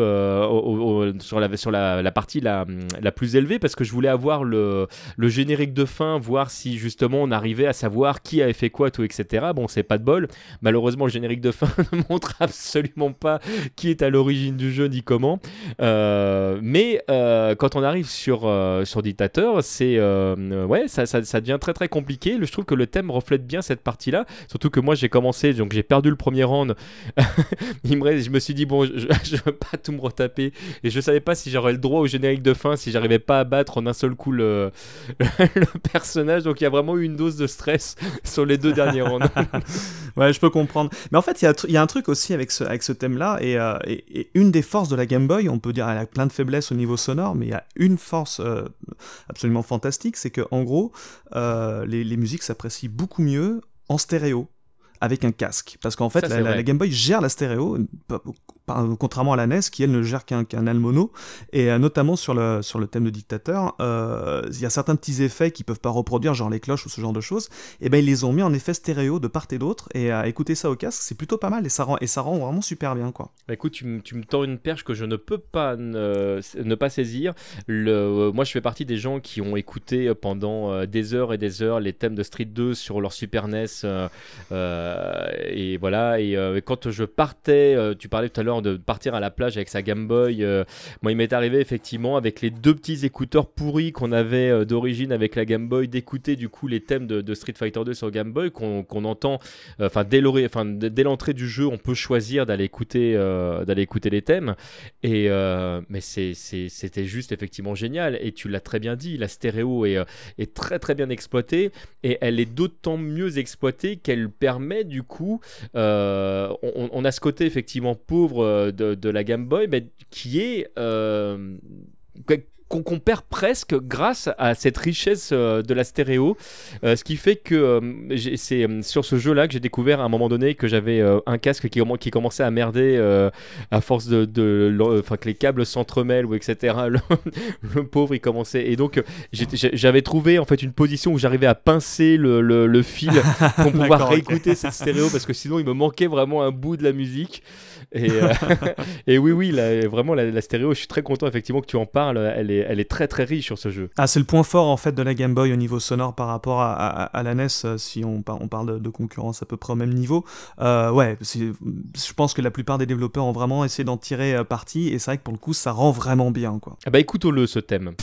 Speaker 1: sur, la, sur la, partie la, la, plus élevée parce que je voulais avoir le, le, générique de fin, voir si justement on arrivait à savoir qui avait fait quoi, tout, etc. Bon, c'est pas de bol. Malheureusement, le générique de fin *laughs* ne montre absolument pas qui est à l'origine du jeu ni comment. mais quand on arrive sur euh, sur Dictateur, c'est euh, ouais, ça, devient très très compliqué. Je trouve que le thème reflète bien cette partie-là, surtout que moi j'ai commencé, donc j'ai perdu le premier round. *laughs* Je me suis dit bon, je, *laughs* je, veux pas tout me retaper et je savais pas si j'aurais le droit au générique de fin, si j'arrivais pas à battre en un seul coup le, *laughs* personnage. Donc il y a vraiment eu une dose de stress sur les deux derniers rounds.
Speaker 2: ouais, je peux comprendre. Mais en fait, il y, a un truc aussi avec ce, thème-là euh, et, et, une des forces de la Game Boy, on peut dire, elle a plein de faiblesses au niveau sonore, mais il y a une force euh, absolument fantastique, c'est que en gros, euh, les, les musiques s'apprécient beaucoup mieux en stéréo avec un casque. Parce qu'en fait, la, Game Boy gère la stéréo, contrairement à la NES qui, elle, ne gère qu'un qu mono. Et euh, notamment sur le, sur le thème de dictateur, euh, il y a certains petits effets qu'ils peuvent pas reproduire, genre les cloches ou ce genre de choses. Et ben ils les ont mis en effet stéréo de part et d'autre. Et à écouter ça au casque, c'est plutôt pas mal. Et ça rend, et ça rend vraiment super bien, quoi.
Speaker 1: Bah, écoute, tu, tu, me tends une perche que je ne peux pas ne, ne pas saisir. Le, moi, je fais partie des gens qui ont écouté pendant euh, des heures et des heures les thèmes de Street 2 sur leur Super NES. Euh, et voilà, et euh, quand je partais, euh, tu parlais tout à l'heure de partir à la plage avec sa Game Boy, moi il m'est arrivé effectivement avec les deux petits écouteurs pourris qu'on avait d'origine avec la Game Boy, d'écouter du coup les thèmes de, Street Fighter 2 sur Game Boy qu'on entend, enfin dès l'entrée du jeu, on peut choisir d'aller écouter, d'aller écouter les thèmes. Et mais c'était juste effectivement génial. Et tu l'as très bien dit, la stéréo est très très bien exploitée et elle est d'autant mieux exploitée qu'elle permet du coup, euh, on, a ce côté effectivement pauvre euh, de, la Game Boy, mais qui est qu'on perd presque grâce à cette richesse euh, de la stéréo. Euh, ce qui fait que euh, c'est sur ce jeu-là que j'ai découvert à un moment donné que j'avais un casque qui, qui, commençait à merder à force de, enfin que les câbles s'entremêlent ou etc. *laughs* Le, pauvre il commençait et donc j'avais trouvé en fait une position où j'arrivais à pincer le, le fil *laughs* pour pouvoir réécouter cette stéréo parce que sinon il me manquait vraiment un bout de la musique. Et, *laughs* et oui oui vraiment la, la, stéréo je suis très content effectivement que tu en parles elle est elle est très très riche sur ce jeu.
Speaker 2: Ah, c'est le point fort en fait de la Game Boy au niveau sonore par rapport à, la NES, euh, si on, on parle de, concurrence à peu près au même niveau. Euh, ouais, je pense que la plupart des développeurs ont vraiment essayé d'en tirer euh, parti, et c'est vrai que pour le coup, ça rend vraiment bien. Quoi.
Speaker 1: Ah bah écoutons-le ce thème.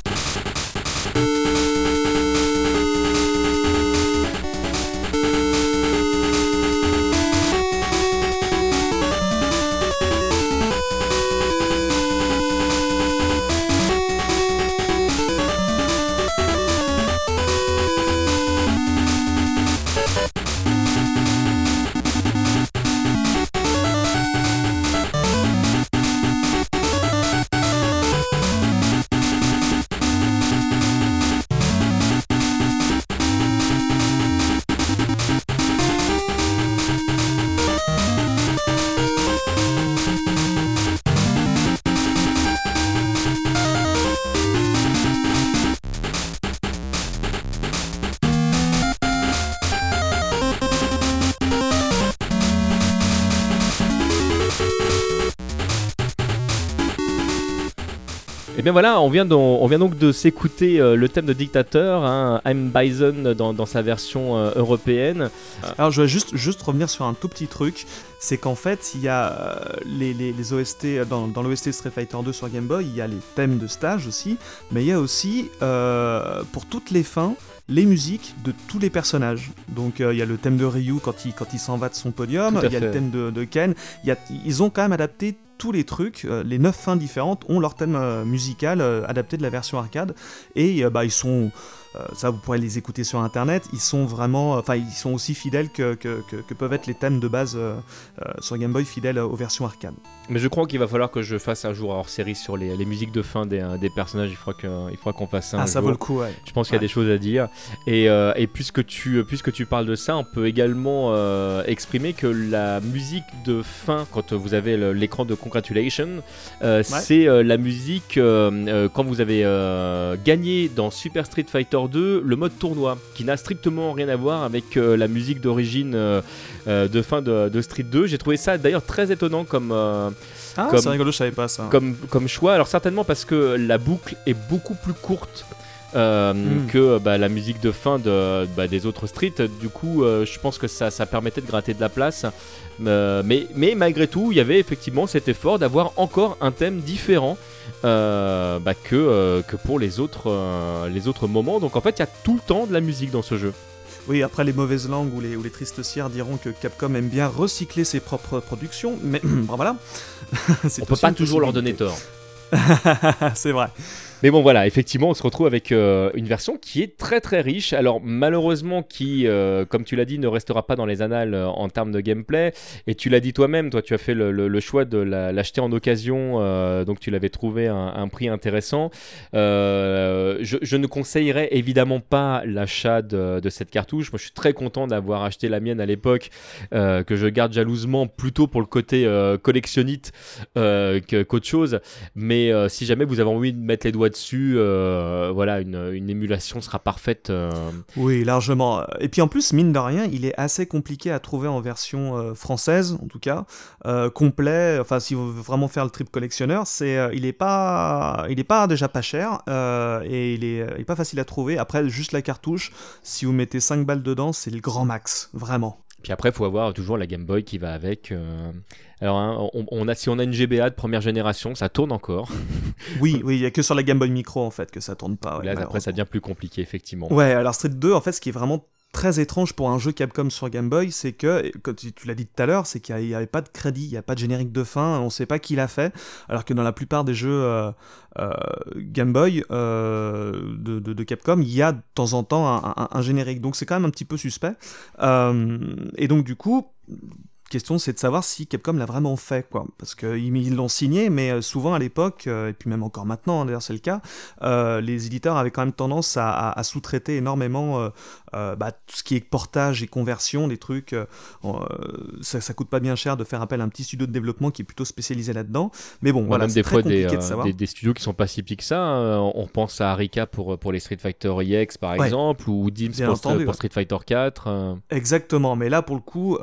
Speaker 1: Bien voilà, on vient, on vient donc de s'écouter le thème de Dictateur, hein, I'm Bison dans, sa version européenne.
Speaker 2: Alors je vais juste, revenir sur un tout petit truc. C'est qu'en fait, il y a les, les, OST, dans, dans l'OST Street Fighter 2 sur Game Boy, il y a les thèmes de stage aussi, mais il y a aussi, pour toutes les fins, les musiques de tous les personnages. Donc euh, il y a le thème de Ryu quand il, quand il s'en va de son podium, il y a le thème de, Ken, y a, ils ont quand même adapté tous les trucs, euh, les neuf fins différentes ont leur thème euh, musical adapté de la version arcade, et bah, ils sont ça, vous pourrez les écouter sur internet. Ils sont vraiment, enfin, ils sont aussi fidèles que, que, que, peuvent être les thèmes de base euh, euh, sur Game Boy, fidèles aux versions arcade.
Speaker 1: Mais je crois qu'il va falloir que je fasse un jour hors série sur les, les musiques de fin des, des personnages. Il faudra qu'on fasse ça.
Speaker 2: Ah, ça vaut le coup, ouais.
Speaker 1: Je pense qu'il y a des choses à dire. Et, et, puisque, tu, puisque tu parles de ça, on peut également exprimer que la musique de fin, quand vous avez l'écran de Congratulation, c'est la musique quand vous avez gagné dans Super Street Fighter 2 le mode tournoi, qui n'a strictement rien à voir avec euh, la musique d'origine euh, euh, de fin de, Street 2. J'ai trouvé ça d'ailleurs très étonnant comme.
Speaker 2: ah, c'est rigolo, je savais pas ça.
Speaker 1: Comme, comme choix. Alors, certainement parce que la boucle est beaucoup plus courte. Hmm. que bah, la musique de fin de, bah, des autres streets. Du coup, je pense que ça, ça, permettait de gratter de la place. mais, mais malgré tout, il y avait effectivement cet effort d'avoir encore un thème différent euh, bah, que, euh, que pour les autres, euh, les autres moments. Donc en fait, il y a tout le temps de la musique dans ce jeu.
Speaker 2: Oui, après les mauvaises langues ou les, ou les tristes cires diront que Capcom aime bien recycler ses propres productions, mais *clears throat* voilà. *laughs*
Speaker 1: On peut pas toujours leur donner tort. *laughs*
Speaker 2: C'est vrai.
Speaker 1: Mais bon, voilà, effectivement, on se retrouve avec euh, une version qui est très très riche. Alors, malheureusement, qui, euh, comme tu l'as dit, ne restera pas dans les annales euh, en termes de gameplay. Et tu l'as dit toi-même, toi, tu as fait le, choix de l'acheter en occasion, donc tu l'avais trouvé un, un, prix intéressant. Je, ne conseillerais évidemment pas l'achat de, cette cartouche. Moi, je suis très content d'avoir acheté la mienne à l'époque, que je garde jalousement plutôt pour le côté collectionnite qu'autre chose. Mais si jamais vous avez envie de mettre les doigts dessus, euh, voilà, une, émulation sera parfaite. Euh.
Speaker 2: Oui, largement. Et puis en plus, mine de rien, il est assez compliqué à trouver en version euh, française, en tout cas, complet. Enfin, si vous voulez vraiment faire le trip collectionneur, c'est, il est pas, il est pas déjà pas cher et il est, il est pas facile à trouver. Après, juste la cartouche, si vous mettez 5 balles dedans, c'est le grand max, vraiment.
Speaker 1: Puis après, il faut avoir toujours la Game Boy qui va avec. Euh. Alors, hein, on, a, si on a une GBA de première génération, ça tourne encore. *laughs*
Speaker 2: oui, oui, il n'y a que sur la Game Boy Micro en fait que ça tourne pas.
Speaker 1: Là, après, ça devient plus compliqué, effectivement.
Speaker 2: Ouais, alors Street 2, en fait, ce qui est vraiment très étrange pour un jeu Capcom sur Game Boy, c'est que, comme tu, l'as dit tout à l'heure, c'est qu'il n'y avait pas de crédit, il n'y a pas de générique de fin, on ne sait pas qui l'a fait, alors que dans la plupart des jeux euh, euh, Game Boy euh, de, Capcom, il y a de temps en temps un, générique, donc c'est quand même un petit peu suspect. et donc du coup, question, c'est de savoir si Capcom l'a vraiment fait, quoi. Parce qu'ils l'ont signé, mais euh, souvent à l'époque, euh, et puis même encore maintenant, hein, d'ailleurs c'est le cas, euh, les éditeurs avaient quand même tendance à, sous-traiter énormément bah, tout ce qui est portage et conversion, des trucs. ça, ça coûte pas bien cher de faire appel à un petit studio de développement qui est plutôt spécialisé là-dedans. Mais bon, voilà,
Speaker 1: même des fois des, des, studios qui sont pas si petits que ça. Hein. On pense à Arika pour, pour les Street Fighter EX par exemple, ou Dims pour, Street Fighter 4.
Speaker 2: Exactement, mais là pour le coup,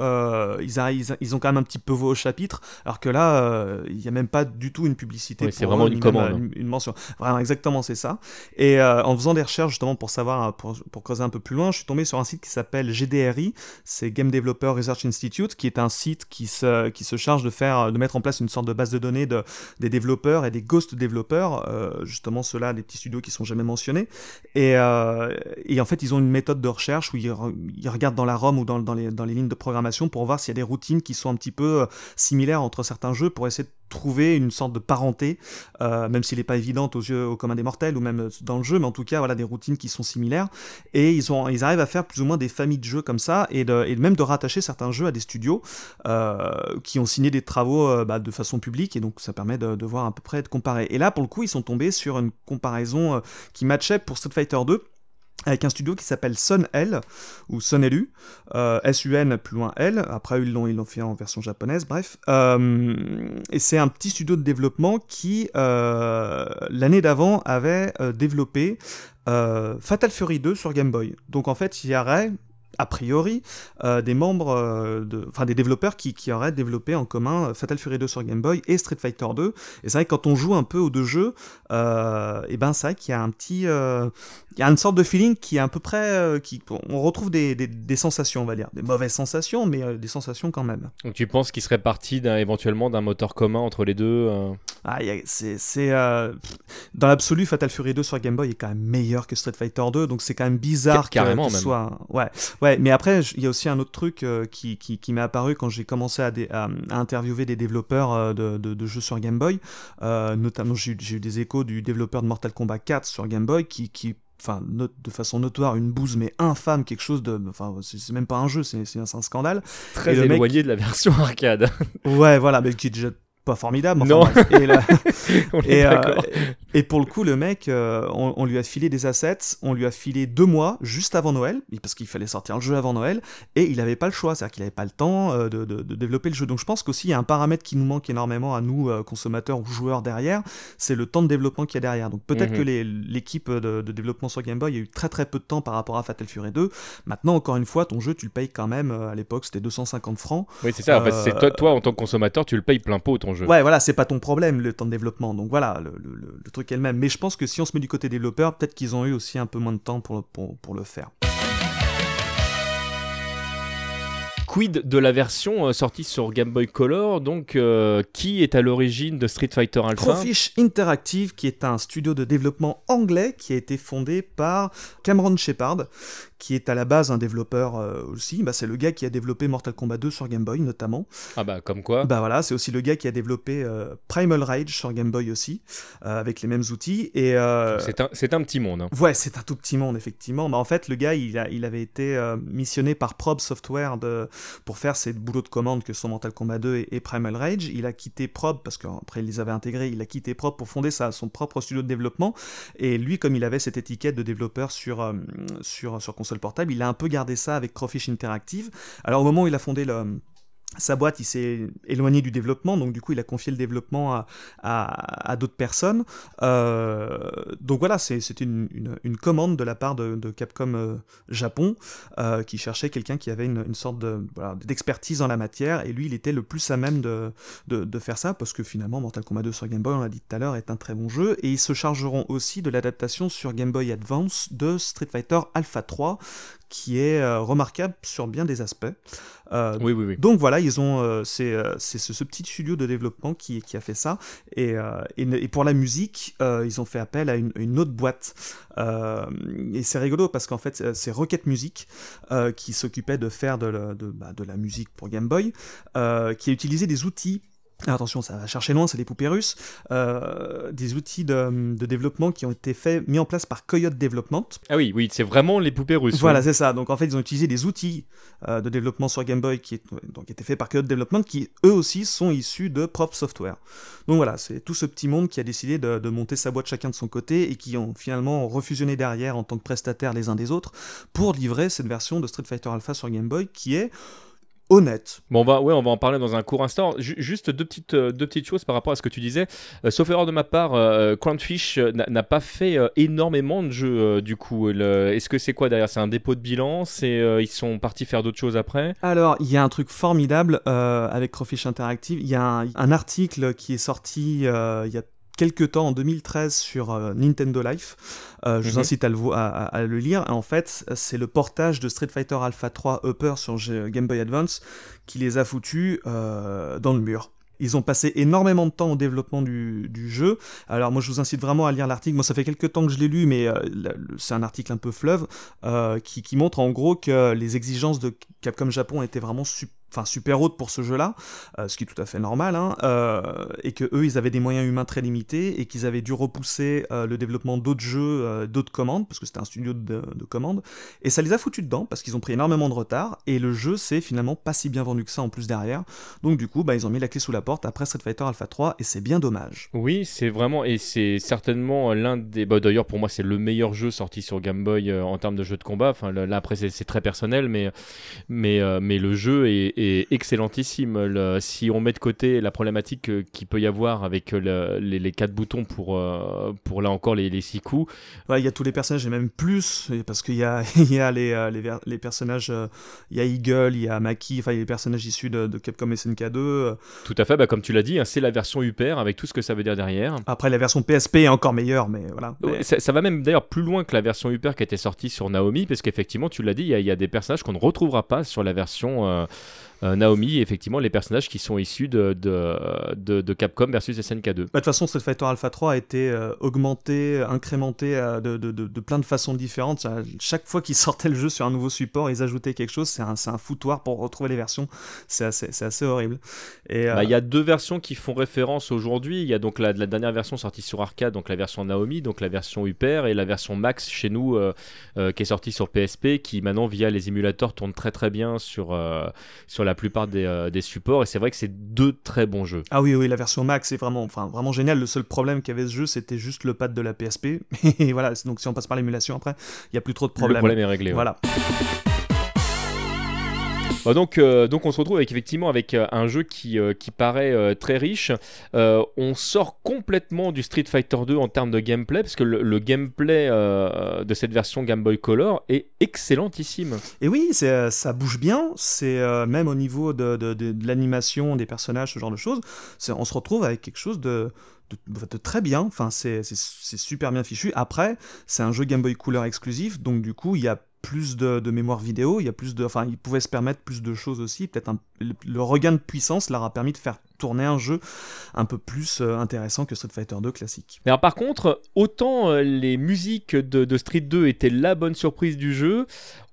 Speaker 2: ils arrivent ils, ont quand même un petit peu au chapitre, alors que là, euh, il n'y a même pas du tout une publicité.
Speaker 1: c'est vraiment une commande.
Speaker 2: Une, une, mention. Vraiment, exactement, c'est ça. Et euh, en faisant des recherches justement pour savoir, pour, pour, creuser un peu plus loin, je suis tombé sur un site qui s'appelle GDRI, c'est Game Developer Research Institute, qui est un site qui se, qui se charge de faire, de mettre en place une sorte de base de données de, des développeurs et des ghost développeurs, euh, justement ceux-là, des petits studios qui sont jamais mentionnés. Et, et en fait, ils ont une méthode de recherche où ils, ils regardent dans la ROM ou dans, dans, les, dans les lignes de programmation pour voir s'il y a des routines qui sont un petit peu euh, similaires entre certains jeux pour essayer de trouver une sorte de parenté, euh, même s'il n'est pas évidente aux yeux au commun des mortels ou même dans le jeu, mais en tout cas voilà des routines qui sont similaires et ils, ont, ils arrivent à faire plus ou moins des familles de jeux comme ça et, de, même de rattacher certains jeux à des studios euh, qui ont signé des travaux bah, de façon publique et donc ça permet de, de, voir à peu près de comparer. Et là pour le coup ils sont tombés sur une comparaison qui matchait pour Street Fighter 2 avec un studio qui s'appelle Sun L, ou Sun Lu, euh, S-U-N plus loin L, après ils l'ont, ils l'ont fait en version japonaise, bref. Euh, et c'est un petit studio de développement qui, euh, l'année d'avant, avait développé Fatal Fury 2 sur Game Boy. Donc en fait, il y aurait a priori, euh, des membres, euh, de, enfin des développeurs qui, qui, auraient développé en commun Fatal Fury 2 sur Game Boy et Street Fighter 2. Et c'est vrai que quand on joue un peu aux deux jeux, euh, et ben c'est vrai qu'il y a un petit, il y a une sorte de feeling qui est à peu près, qui, on retrouve des, des, des, sensations, on va dire, des mauvaises sensations, mais des sensations quand même.
Speaker 1: Donc tu penses qu'il serait parti d'un, éventuellement d'un moteur commun entre les deux
Speaker 2: ah, c'est, c'est dans l'absolu, Fatal Fury 2 sur Game Boy est quand même meilleur que Street Fighter 2, donc c'est quand même bizarre
Speaker 1: carrément
Speaker 2: qu'il soit, ouais, ouais, mais après il y a aussi un autre truc euh, qui, qui, qui m'est apparu quand j'ai commencé à, à, interviewer des développeurs euh, de, de, jeux sur Game Boy. Euh, notamment, j'ai eu des échos du développeur de Mortal Kombat 4 sur Game Boy qui, qui enfin de façon notoire une bouse mais infâme quelque chose de enfin c'est même pas un jeu c'est un, scandale
Speaker 1: très éloigné de la version *laughs* arcade
Speaker 2: ouais voilà mais qui est déjà pas formidable.
Speaker 1: non. *laughs*
Speaker 2: et, euh, et, pour le coup, le mec, euh, on, lui a filé des assets, on lui a filé deux mois juste avant Noël, parce qu'il fallait sortir le jeu avant Noël, et il n'avait pas le choix, c'est-à-dire qu'il n'avait pas le temps euh, de, de, développer le jeu. Donc je pense qu'aussi il y a un paramètre qui nous manque énormément à nous, consommateurs ou joueurs derrière, c'est le temps de développement qu'il y a derrière. Donc peut-être mhm. que l'équipe de, développement sur Game Boy a eu très très peu de temps par rapport à Fatal Fury 2. Maintenant, encore une fois, ton jeu, tu le payes quand même, à l'époque c'était 250 francs.
Speaker 1: Oui, c'est ça, en fait, c'est toi, toi, en tant que consommateur, tu le payes plein pot ton jeu.
Speaker 2: Ouais, voilà, c'est pas ton problème le temps de développement. Donc voilà, le, le, truc est le même. Mais je pense que si on se met du côté développeur, peut-être qu'ils ont eu aussi un peu moins de temps pour, pour, pour le faire.
Speaker 1: Quid de la version euh, sortie sur Game Boy Color? Donc, euh, qui est à l'origine de Street Fighter Alpha?
Speaker 2: Crawfish Interactive, qui est un studio de développement anglais qui a été fondé par Cameron Shepard, qui est à la base un développeur euh, aussi. Bah, c'est le gars qui a développé Mortal Kombat 2 sur Game Boy notamment.
Speaker 1: Ah bah comme quoi.
Speaker 2: Bah voilà, c'est aussi le gars qui a développé euh, Primal Rage sur Game Boy aussi, euh, avec les mêmes outils. Et
Speaker 1: c'est un, un petit monde. Hein.
Speaker 2: Ouais, c'est un tout petit monde effectivement. Bah en fait, le gars, il, a, il avait été missionné par Probe Software de, pour faire ses boulots de commande que sont Mortal Kombat 2 et, Primal Rage. Il a quitté Probe parce qu'après il les avait intégrés. Il a quitté Probe pour fonder sa, son propre studio de développement. Et lui, comme il avait cette étiquette de développeur sur sur sur portable, il a un peu gardé ça avec Crawfish Interactive. Alors au moment où il a fondé le, sa boîte, il s'est éloigné du développement, donc du coup, il a confié le développement à, à, d'autres personnes. Euh, donc voilà, c'était une, une, commande de la part de, Capcom euh, Japon, euh, qui cherchait quelqu'un qui avait une, sorte d'expertise dans la matière, et lui, il était le plus à même de, de, de, faire ça, parce que finalement, Mortal Kombat 2 sur Game Boy, on l'a dit tout à l'heure, est un très bon jeu, et ils se chargeront aussi de l'adaptation sur Game Boy Advance de Street Fighter Alpha 3, qui est remarquable sur bien des aspects.
Speaker 1: Euh, oui, oui, oui.
Speaker 2: Donc voilà, ils ont, euh, c'est, euh, ce, petit studio de développement qui, qui a fait ça. Et, et, pour la musique, ils ont fait appel à une, une autre boîte. et c'est rigolo parce qu'en fait, c'est Rocket Music qui s'occupait de faire de, de, bah, de la musique pour Game Boy, qui a utilisé des outils attention, ça va chercher loin, c'est des poupées russes, euh, des outils de, développement qui ont été faits, mis en place par Coyote Development.
Speaker 1: Ah oui, oui, c'est vraiment les poupées russes.
Speaker 2: Voilà, c'est ça. Donc en fait, ils ont utilisé des outils euh, de développement sur Game Boy qui, est, donc, étaient faits par Coyote Development, qui eux aussi sont issus de Prof Software. Donc voilà, c'est tout ce petit monde qui a décidé de, de, monter sa boîte chacun de son côté et qui ont finalement refusionné derrière en tant que prestataires les uns des autres pour livrer cette version de Street Fighter Alpha sur Game Boy qui est honnête.
Speaker 1: Bon, on va, ouais, on va en parler dans un court instant. juste deux petites, euh, deux petites choses par rapport à ce que tu disais. Euh, sauf erreur de ma part, euh, Crownfish n'a pas fait énormément de jeux du coup. Est-ce que c'est quoi derrière? C'est un dépôt de bilan? C'est ils sont partis faire d'autres choses après?
Speaker 2: Alors, il y a un truc formidable avec Crownfish Interactive. Il y a un, un, article qui est sorti il y a quelques temps, en 2013, sur euh, Nintendo Life. Euh, je vous mhm. incite à le, à, le, lire. En fait, c'est le portage de Street Fighter Alpha 3 Upper sur Game Boy Advance qui les a foutus euh, dans le mur. Ils ont passé énormément de temps au développement du, du jeu. Alors moi je vous incite vraiment à lire l'article. Moi ça fait quelques temps que je l'ai lu, mais c'est un article un peu fleuve qui, qui, montre en gros que les exigences de Capcom Japon étaient vraiment super enfin super haute pour ce jeu-là, euh, ce qui est tout à fait normal, hein, euh, et que eux ils avaient des moyens humains très limités et qu'ils avaient dû repousser euh, le développement d'autres jeux, d'autres commandes, parce que c'était un studio de, commandes, et ça les a foutus dedans parce qu'ils ont pris énormément de retard et le jeu c'est finalement pas si bien vendu que ça en plus derrière. Donc du coup bah, ils ont mis la clé sous la porte après Street Fighter Alpha 3 et c'est bien dommage.
Speaker 1: Oui c'est vraiment et c'est certainement l'un des bah, d'ailleurs pour moi c'est le meilleur jeu sorti sur Game Boy en termes de jeu de combat. Enfin là après c'est très personnel mais mais mais le jeu est est, excellentissime. si on met de côté la problématique qu'il peut y avoir avec les, les, quatre boutons pour, pour là encore les, les six coups.
Speaker 2: Il y a tous les personnages et même plus, parce qu'il y a, *laughs* y a les, les, les personnages, il y a Eagle, il y a Maki, enfin il y a les personnages issus de, de Capcom SNK2.
Speaker 1: Tout à fait, bah, comme tu l'as dit, hein, c'est la version UPR avec tout ce que ça veut dire derrière.
Speaker 2: Après, la version PSP est encore meilleure, mais voilà.
Speaker 1: Ça, va même d'ailleurs plus loin que la version UPR qui était sortie sur Naomi, parce qu'effectivement, tu l'as dit, il y, a des personnages qu'on ne retrouvera pas sur la version. Euh, euh, Naomi effectivement les personnages qui sont issus de, de, de, Capcom versus SNK2. Bah,
Speaker 2: de toute façon, Street Fighter Alpha 3 a été euh, augmenté, incrémenté euh, de, plein de façons différentes. chaque fois qu'ils *laughs* sortaient le jeu sur un nouveau support, ils ajoutaient quelque chose. C'est un, un, foutoir pour retrouver les versions. C'est assez, assez, horrible.
Speaker 1: Bah, il y a deux versions qui font référence aujourd'hui. Il y a donc la, la, dernière version sortie sur arcade, donc la version Naomi, donc la version Hyper, et la version Max chez nous qui est sortie sur PSP, qui maintenant via les émulateurs tourne très très bien sur, sur la plupart euh, des, supports. Et c'est vrai que c'est deux très bons jeux.
Speaker 2: Ah oui, oui, la version Max est vraiment, enfin, vraiment génial. Le seul problème qu'avait ce jeu, c'était juste le pad de la PSP. *laughs* Et voilà, donc si on passe par l'émulation après, il n'y a plus trop de problèmes. Le
Speaker 1: problème est réglé.
Speaker 2: Voilà.
Speaker 1: Bah, donc, euh, donc on se retrouve avec effectivement avec euh, un jeu qui, euh, qui paraît très riche. on sort complètement du Street Fighter 2 en termes de gameplay parce que le, gameplay de cette version Game Boy Color est excellentissime.
Speaker 2: Et oui, ça bouge bien. C'est même au niveau de, de, l'animation des personnages, ce genre de choses. On se retrouve avec quelque chose de de, très bien, enfin c'est super bien fichu. Après, c'est un jeu Game Boy Color exclusif, donc du coup il y a plus de, mémoire vidéo, il y a plus de, enfin, il pouvait se permettre plus de choses aussi. Peut-être le, regain de puissance leur a permis de faire tourner un jeu un peu plus euh, intéressant que Street Fighter 2 classique.
Speaker 1: Alors par contre, autant euh, les musiques de, Street 2 étaient la bonne surprise du jeu,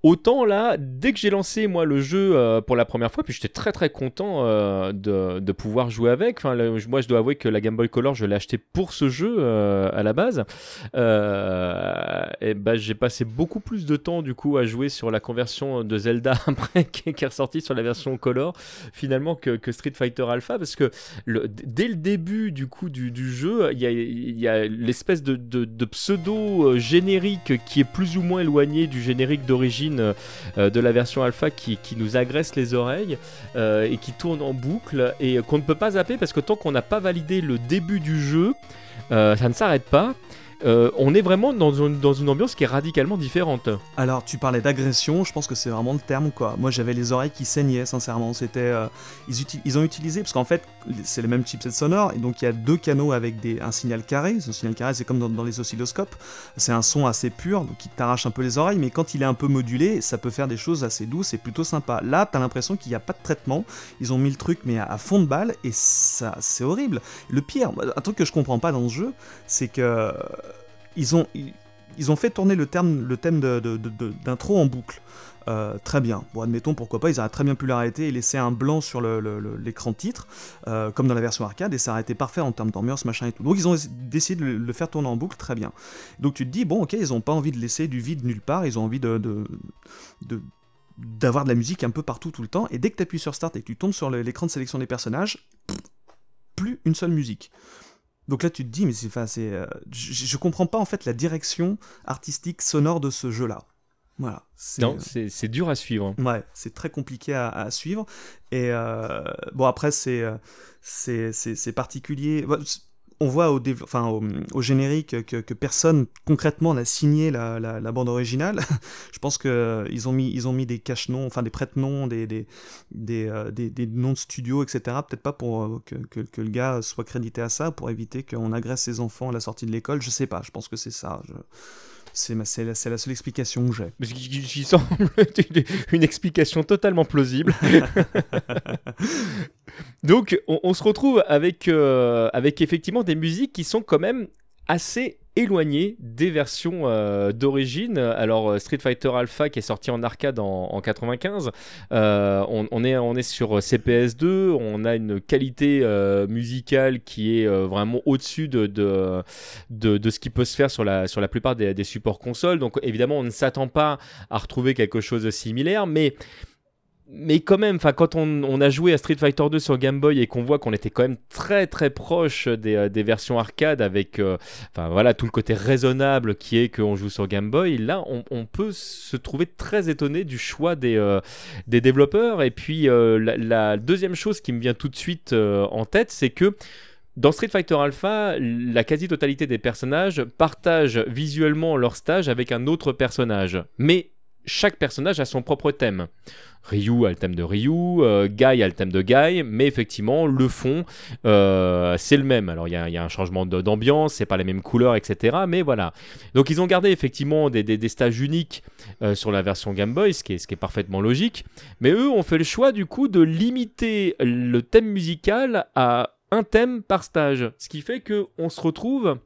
Speaker 1: autant là, dès que j'ai lancé moi le jeu euh, pour la première fois, puis j'étais très très content de, pouvoir jouer avec. Moi je dois avouer que la Game Boy Color, je l'ai acheté pour ce jeu à la base. ben j'ai passé beaucoup plus de temps du coup à jouer sur la conversion de Zelda *laughs* qui est ressortie sur la version Color finalement que, Street Fighter Alpha parce que dès le début du coup du, jeu, il y a, l'espèce de, pseudo euh, générique qui est plus ou moins éloigné du générique d'origine euh, de la version alpha qui, nous agresse les oreiles euh, et qui tourne en boucle et qu'on ne peut pas zapper parce que tant qu'on n'a pas validé le début du jeu, ça ne s'arrête pas. Euh, on est vraiment dans une, dans une ambiance qui est radicalement différente.
Speaker 2: Alors, tu parlais d'agression, je pense que c'est vraiment le terme, quoi. Moi, j'avais les oreilles qui saignaient, sincèrement. C'était, euh, ils, ont utilisé, parce qu'en fait, c'est le même chipset sonore, et donc il y a deux canaux avec un signal carré. Ce signal carré, c'est comme dans, les oscilloscopes. C'est un son assez pur, donc qui t'arrache un peu les oreilles, mais quand il est un peu modulé, ça peut faire des choses assez douces et plutôt sympa. Là, t'as l'impression qu'il n'y a pas de traitement. Ils ont mis le truc, mais à, fond de balle, et ça, c'est horrible. Le pire, un truc que je comprends pas dans ce jeu, c'est que ils ont, fait tourner le thème d'intro en boucle. Euh, très bien. Bon, admettons, pourquoi pas, ils auraient très bien pu l'arrêter et laisser un blanc sur l'écran titre, euh, comme dans la version arcade, et ça aurait été parfait en termes d'ambiance, machin et tout. Donc ils ont décidé de le faire tourner en boucle, très bien. Donc tu te dis, bon, ok, ils n'ont pas envie de laisser du vide nulle part, ils ont envie de, d'avoir de la musique un peu partout tout le temps, et dès que tu appuies sur Start et que tu tombes sur l'écran de sélection des personnages, plus une seule musique. Donc là, tu te dis, mais c'est, enfin, c'est, euh, je, je, comprends pas en fait la direction artistique sonore de ce jeu-là. Voilà.
Speaker 1: Non, euh, c'est, dur à suivre.
Speaker 2: Ouais, c'est très compliqué à, suivre. Et euh, bon, après, c'est, c'est, c'est, particulier on voit au, générique que, personne concrètement n'a signé la, bande originale. *laughs* Je pense qu'ils euh, ont mis, des cache-noms, enfin des prête-noms, euh, des, noms de studios, etc. Peut-être pas pour euh, que, que, le gars soit crédité à ça, pour éviter qu'on agresse ses enfants à la sortie de l'école. Je sais pas, je pense que c'est ça. C'est la, la, seule explication que j'ai.
Speaker 1: J'y semble *laughs* une explication totalement plausible. *laughs* Donc, on, se retrouve avec, euh, avec effectivement des musiques qui sont quand même assez éloignées des versions euh, d'origine. Alors euh, Street Fighter Alpha qui est sorti en arcade en, en 95, on, est, on est sur CPS2, on a une qualité musicale qui est vraiment au-dessus de de, de, ce qui peut se faire sur la, sur la plupart des, des supports consoles. Donc évidemment on ne s'attend pas à retrouver quelque chose de similaire, mais mais quand même, quand on, a joué à Street Fighter 2 sur Game Boy et qu'on voit qu'on était quand même très très proche des, euh, versions arcade avec euh, voilà, tout le côté raisonnable qui est qu'on joue sur Game Boy, là on, peut se trouver très étonné du choix des, euh, des développeurs. Et puis la, deuxième chose qui me vient tout de suite en tête, c'est que dans Street Fighter Alpha, la quasi-totalité des personnages partagent visuellement leur stage avec un autre personnage. Mais chaque personnage a son propre thème. Ryu a le thème de Ryu, euh, Guy a le thème de Guy, mais effectivement, le fond, euh, c'est le même. Alors, il y, a un changement d'ambiance, c'est pas les mêmes couleurs, etc. Mais voilà. Donc, ils ont gardé effectivement des, stages uniques euh, sur la version Game Boy, ce qui, est, ce qui est parfaitement logique. Mais eux ont fait le choix, du coup, de limiter le thème musical à un thème par stage. Ce qui fait qu'on se retrouve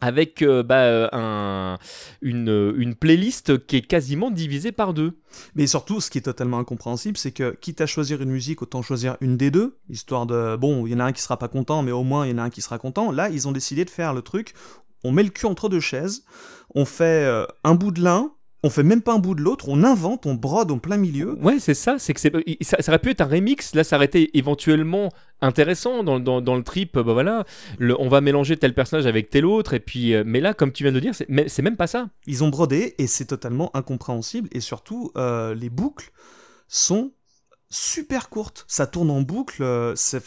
Speaker 1: avec euh, bah, euh, un, une, une, playlist qui est quasiment divisée par deux.
Speaker 2: Mais surtout, ce qui est totalement incompréhensible, c'est que quitte à choisir une musique, autant choisir une des deux, histoire de... Bon, il y en a un qui sera pas content, mais au moins il y en a un qui sera content. Là, ils ont décidé de faire le truc, on met le cul entre deux chaises, on fait euh, un bout de l'un, on fait même pas un bout de l'autre, on invente, on brode en plein milieu.
Speaker 1: Ouais, c'est ça, c'est que ça, aurait pu être un remix, là ça aurait été éventuellement intéressant dans, le trip, bah voilà, on va mélanger tel personnage avec tel autre, et puis, euh, mais là, comme tu viens de dire, c'est même pas ça.
Speaker 2: Ils ont brodé, et c'est totalement incompréhensible, et surtout, euh, les boucles sont super courtes, ça tourne en boucle, euh, c'est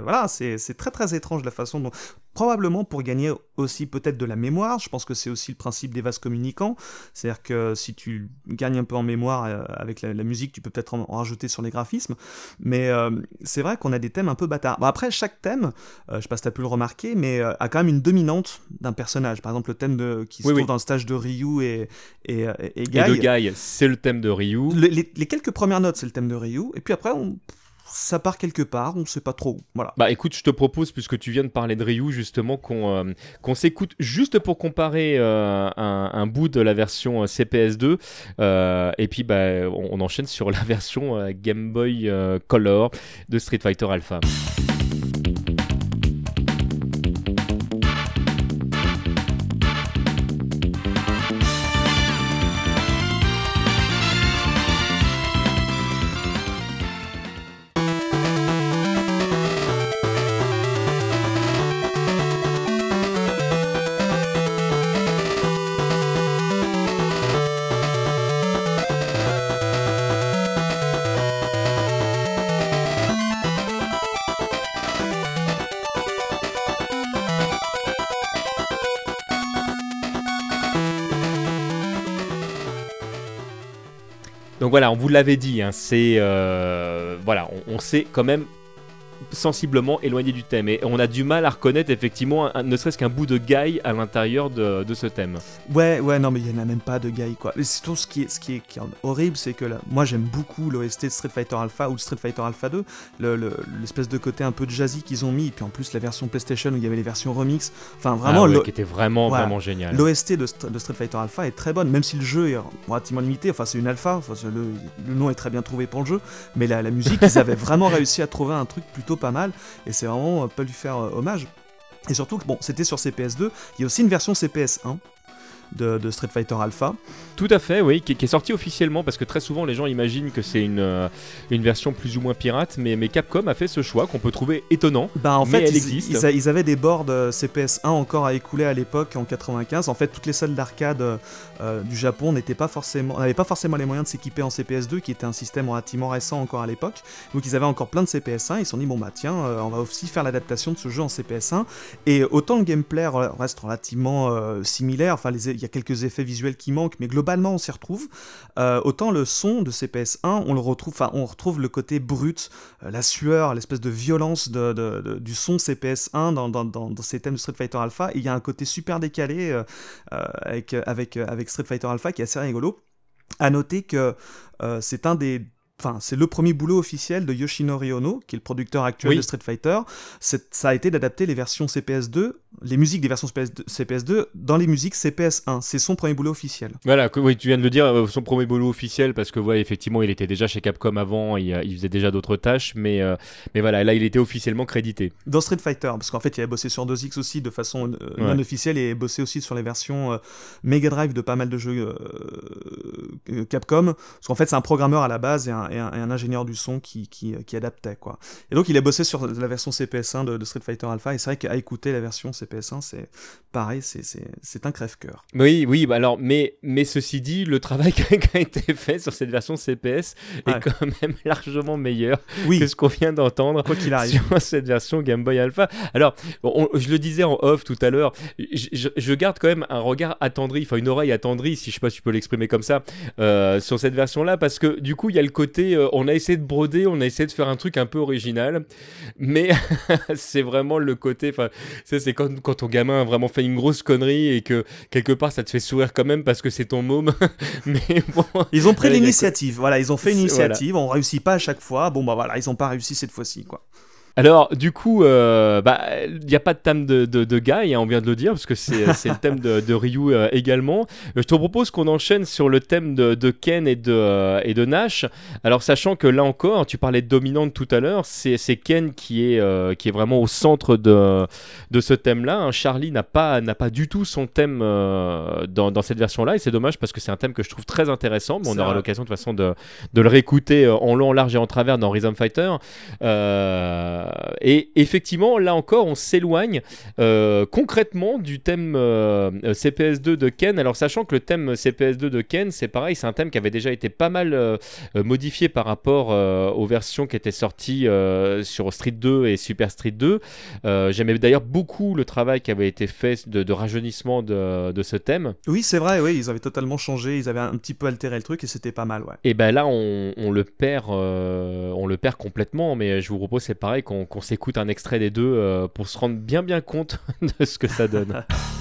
Speaker 2: voilà, c'est très très étrange la façon dont probablement pour gagner aussi peut-être de la mémoire. Je pense que c'est aussi le principe des vases communicants. C'est-à-dire que si tu gagnes un peu en mémoire euh, avec la, musique, tu peux peut-être en, rajouter sur les graphismes. Mais euh, c'est vrai qu'on a des thèmes un peu bâtards. Bon, après, chaque thème, euh, je sais pas si tu as pu le remarquer, mais a quand même une dominante d'un personnage. Par exemple, le thème de, qui se trouve dans le stage de Ryu et, et, et, Guy.
Speaker 1: Et de Guy, c'est le thème de Ryu.
Speaker 2: les, les quelques premières notes, c'est le thème de Ryu. Et puis après, on ça part quelque part, on ne sait pas trop. Voilà.
Speaker 1: Bah écoute, je te propose, puisque tu viens de parler de Ryu, justement, qu'on euh, s'écoute juste pour comparer euh, un, bout de la version euh, CPS2. et puis, bah, on, enchaîne sur la *laughs* version Game Boy Color de Street Fighter Alpha. Voilà, on vous l'avait dit, hein, c'est euh, voilà, on, sait quand même sensiblement éloigné du thème. Et on a du mal à reconnaître effectivement ne serait-ce qu'un bout de Guy à l'intérieur de, ce thème.
Speaker 2: Ouais, ouais, non, mais il n'y en a même pas de Guy, quoi. c'est tout ce qui est, ce qui est, qui est horrible, c'est que là, moi j'aime beaucoup l'OST de Street Fighter Alpha ou Street Fighter Alpha 2, l'espèce de côté un peu de jazzy qu'ils ont mis, et puis en plus la version PlayStation où il y avait les versions remix. Enfin, vraiment.
Speaker 1: Ah qui était vraiment, vraiment génial.
Speaker 2: L'OST de, Street Fighter Alpha est très bonne, même si le jeu est relativement limité. Enfin, c'est une alpha, enfin, le, nom est très bien trouvé pour le jeu, mais la, la musique, *laughs* ils avaient vraiment réussi à trouver un truc plutôt pas mal, et c'est vraiment pas lui faire euh, hommage. Et surtout bon, c'était sur CPS2, il y a aussi une version CPS1, de, Street Fighter Alpha.
Speaker 1: Tout à fait, oui, qui, est sorti officiellement parce que très souvent les gens imaginent que c'est une, euh, une version plus ou moins pirate, mais, mais Capcom a fait ce choix qu'on peut trouver étonnant.
Speaker 2: Bah en
Speaker 1: fait,
Speaker 2: elle
Speaker 1: ils, existe.
Speaker 2: Ils, avaient des boards euh, CPS1 encore à écouler à l'époque en 95. En fait, toutes les salles d'arcade euh, du Japon n'étaient pas forcément, n'avaient pas forcément les moyens de s'équiper en CPS2, qui était un système relativement récent encore à l'époque. Donc ils avaient encore plein de CPS1. Ils se sont dit bon bah tiens, on va aussi faire l'adaptation de ce jeu en CPS1. Et autant le gameplay reste relativement similaire. Enfin, il y a quelques effets visuels qui manque, mais globalement on s'y retrouve. Euh, autant le son de CPS1, on le retrouve, enfin on retrouve le côté brut, euh, la sueur, l'espèce de violence de, du son CPS1 dans, dans, dans, ces thèmes de Street Fighter Alpha. il y a un côté super décalé euh, avec, avec, avec Street Fighter Alpha qui est assez rigolo. À noter que c'est un des Enfin, c'est le premier boulot officiel de Yoshinori Ono, qui est le producteur actuel de Street Fighter. Ça a été d'adapter les versions CPS2 les musiques des versions CPS, 2 dans les musiques CPS 1. C'est son premier boulot officiel.
Speaker 1: Voilà, oui, tu viens de le dire, euh, son premier boulot officiel, parce que ouais, effectivement, il était déjà chez Capcom avant, il, il faisait déjà d'autres tâches, mais, euh, mais voilà, là, il était officiellement crédité.
Speaker 2: Dans Street Fighter, parce qu'en fait, il avait bossé sur 2X aussi de façon euh, non officielle et bossé aussi sur les versions Mega Drive de pas mal de jeux Capcom, parce qu'en fait, c'est un programmeur à la base et un, et un, ingénieur du son qui, qui, qui, adaptait quoi. Et donc il a bossé sur la version CPS1 de, Street Fighter Alpha et c'est vrai qu'à écouter la version CPS1 c'est pareil, c'est un crève-cœur.
Speaker 1: Oui, oui, bah alors, mais, mais ceci dit, le travail *laughs* qui a été fait sur cette version CPS est quand même *laughs* largement meilleur que ce qu'on vient d'entendre sur cette version Game Boy Alpha. Alors, je le disais en off tout à l'heure, je, garde quand même un regard attendri, enfin une oreille attendrie, si je sais pas si tu peux l'exprimer comme ça, euh, sur cette version-là, parce que du coup, il y a le côté, euh, on a essayé de broder, on a essayé de faire un truc un peu original, mais *laughs* c'est vraiment le côté, enfin, c'est quand, quand ton gamin a vraiment fait une grosse connerie et que quelque part ça te fait sourire quand même parce que c'est ton môme. *laughs* mais bon.
Speaker 2: Ils ont pris l'initiative, voilà, ils ont fait une *laughs* initiative, on réussit pas à chaque fois, bon bah voilà, ils ont pas réussi cette fois-ci, quoi.
Speaker 1: Alors, du coup, euh, bah, il n'y a pas de thème de, de, de Guy, hein, on vient de le dire, parce que c'est le thème de, de Ryu euh, également. Euh, je te propose qu'on enchaîne sur le thème de, Ken et de, et de Nash. Alors, sachant que là encore, tu parlais de dominante tout à l'heure, c'est Ken qui est, qui est vraiment au centre de, de ce thème-là. Hein. Charlie n'a pas, pas du tout son thème dans, dans, cette version-là, et c'est dommage parce que c'est un thème que je trouve très intéressant. on aura l'occasion de toute façon de, le réécouter en long, en large et en travers dans Rhythm Fighter. Euh, et effectivement, là encore, on s'éloigne euh, concrètement du thème euh, CPS2 de Ken. Alors, sachant que le thème CPS2 de Ken, c'est pareil, c'est un thème qui avait déjà été pas mal modifié par rapport aux versions qui étaient sorties sur Street 2 et Super Street 2. J'aimais d'ailleurs beaucoup le travail qui avait été fait de, rajeunissement de, ce thème.
Speaker 2: Oui, c'est vrai, oui, ils avaient totalement changé, ils avaient un petit peu altéré le truc et c'était pas mal, ouais.
Speaker 1: Et ben là, on, le perd, on le perd complètement, mais je vous propose, c'est pareil, qu'on s'écoute un extrait des deux euh, pour se rendre bien bien compte *laughs* de ce que ça donne. *laughs*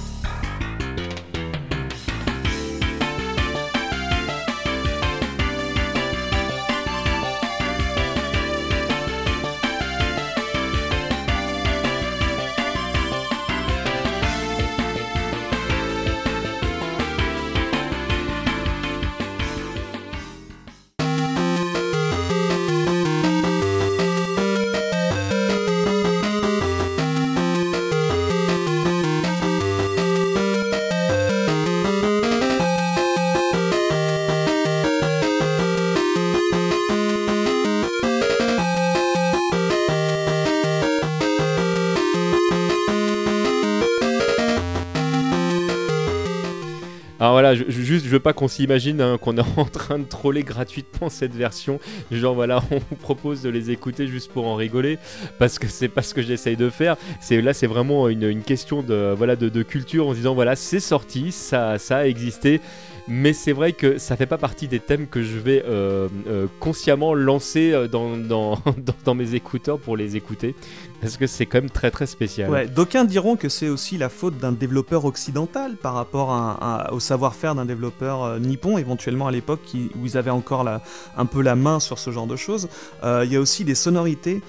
Speaker 1: je veux pas qu'on s'imagine hein, qu'on est en train de troller gratuitement cette version. Genre, voilà, *laughs* on vous propose de les écouter juste pour en rigoler, parce que c'est pas ce que j'essaye de faire. C'est là, c'est vraiment une, question de voilà de, culture en disant voilà, c'est sorti, ça, ça a existé mais c'est vrai que ça fait pas partie des thèmes que je vais euh, euh, consciemment lancer euh, dans, *laughs* mes écouteurs pour les écouter, parce que c'est quand même très très spécial.
Speaker 2: Ouais, d'aucuns diront que c'est aussi la faute d'un développeur occidental par rapport à, au savoir-faire d'un développeur nippon, éventuellement à l'époque où ils avaient encore la, un peu la main sur ce genre de choses. Il y a aussi des sonorités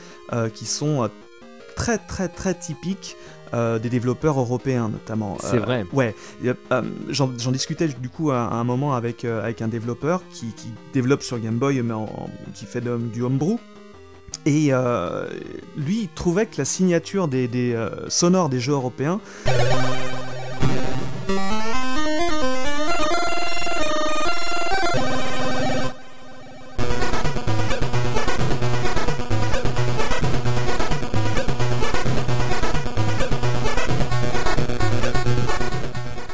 Speaker 2: qui sont très très très typiques euh, des développeurs européens notamment.
Speaker 1: C'est euh, vrai.
Speaker 2: Ouais, euh, j'en discutais du coup à, un moment avec, avec un développeur qui, développe sur Game Boy, mais qui fait du homebrew. Et lui, il trouvait que la signature des, des sonores des jeux européens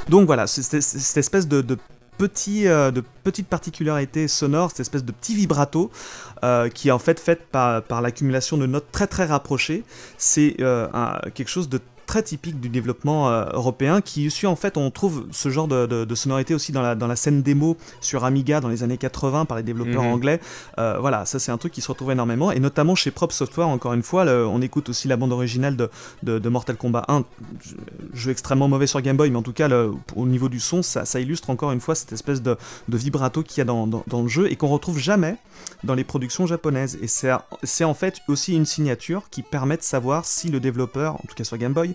Speaker 2: Donc voilà, cette, cette espèce de, petit, euh, de petite particularité sonore, cette espèce de petit vibrato euh, qui est en fait fait par, par l'accumulation de notes très très rapprochées. C'est euh, quelque chose de très typique du développement euh, européen, qui suit en fait, on trouve ce genre de, sonorité aussi dans la, dans la scène démo sur Amiga dans les années 80 par les développeurs mhm. anglais. Euh, voilà, ça c'est un truc qui se retrouve énormément, et notamment chez Prop Software, encore une fois, on écoute aussi la bande originale de, de, Mortal Kombat 1, jeu extrêmement mauvais sur Game Boy, mais en tout cas, au niveau du son, ça, ça, illustre encore une fois cette espèce de, vibrato qu'il y a dans, dans, le jeu et qu'on retrouve jamais dans les productions japonaises. Et c'est en fait aussi une signature qui permet de savoir si le développeur, en tout cas sur Game Boy,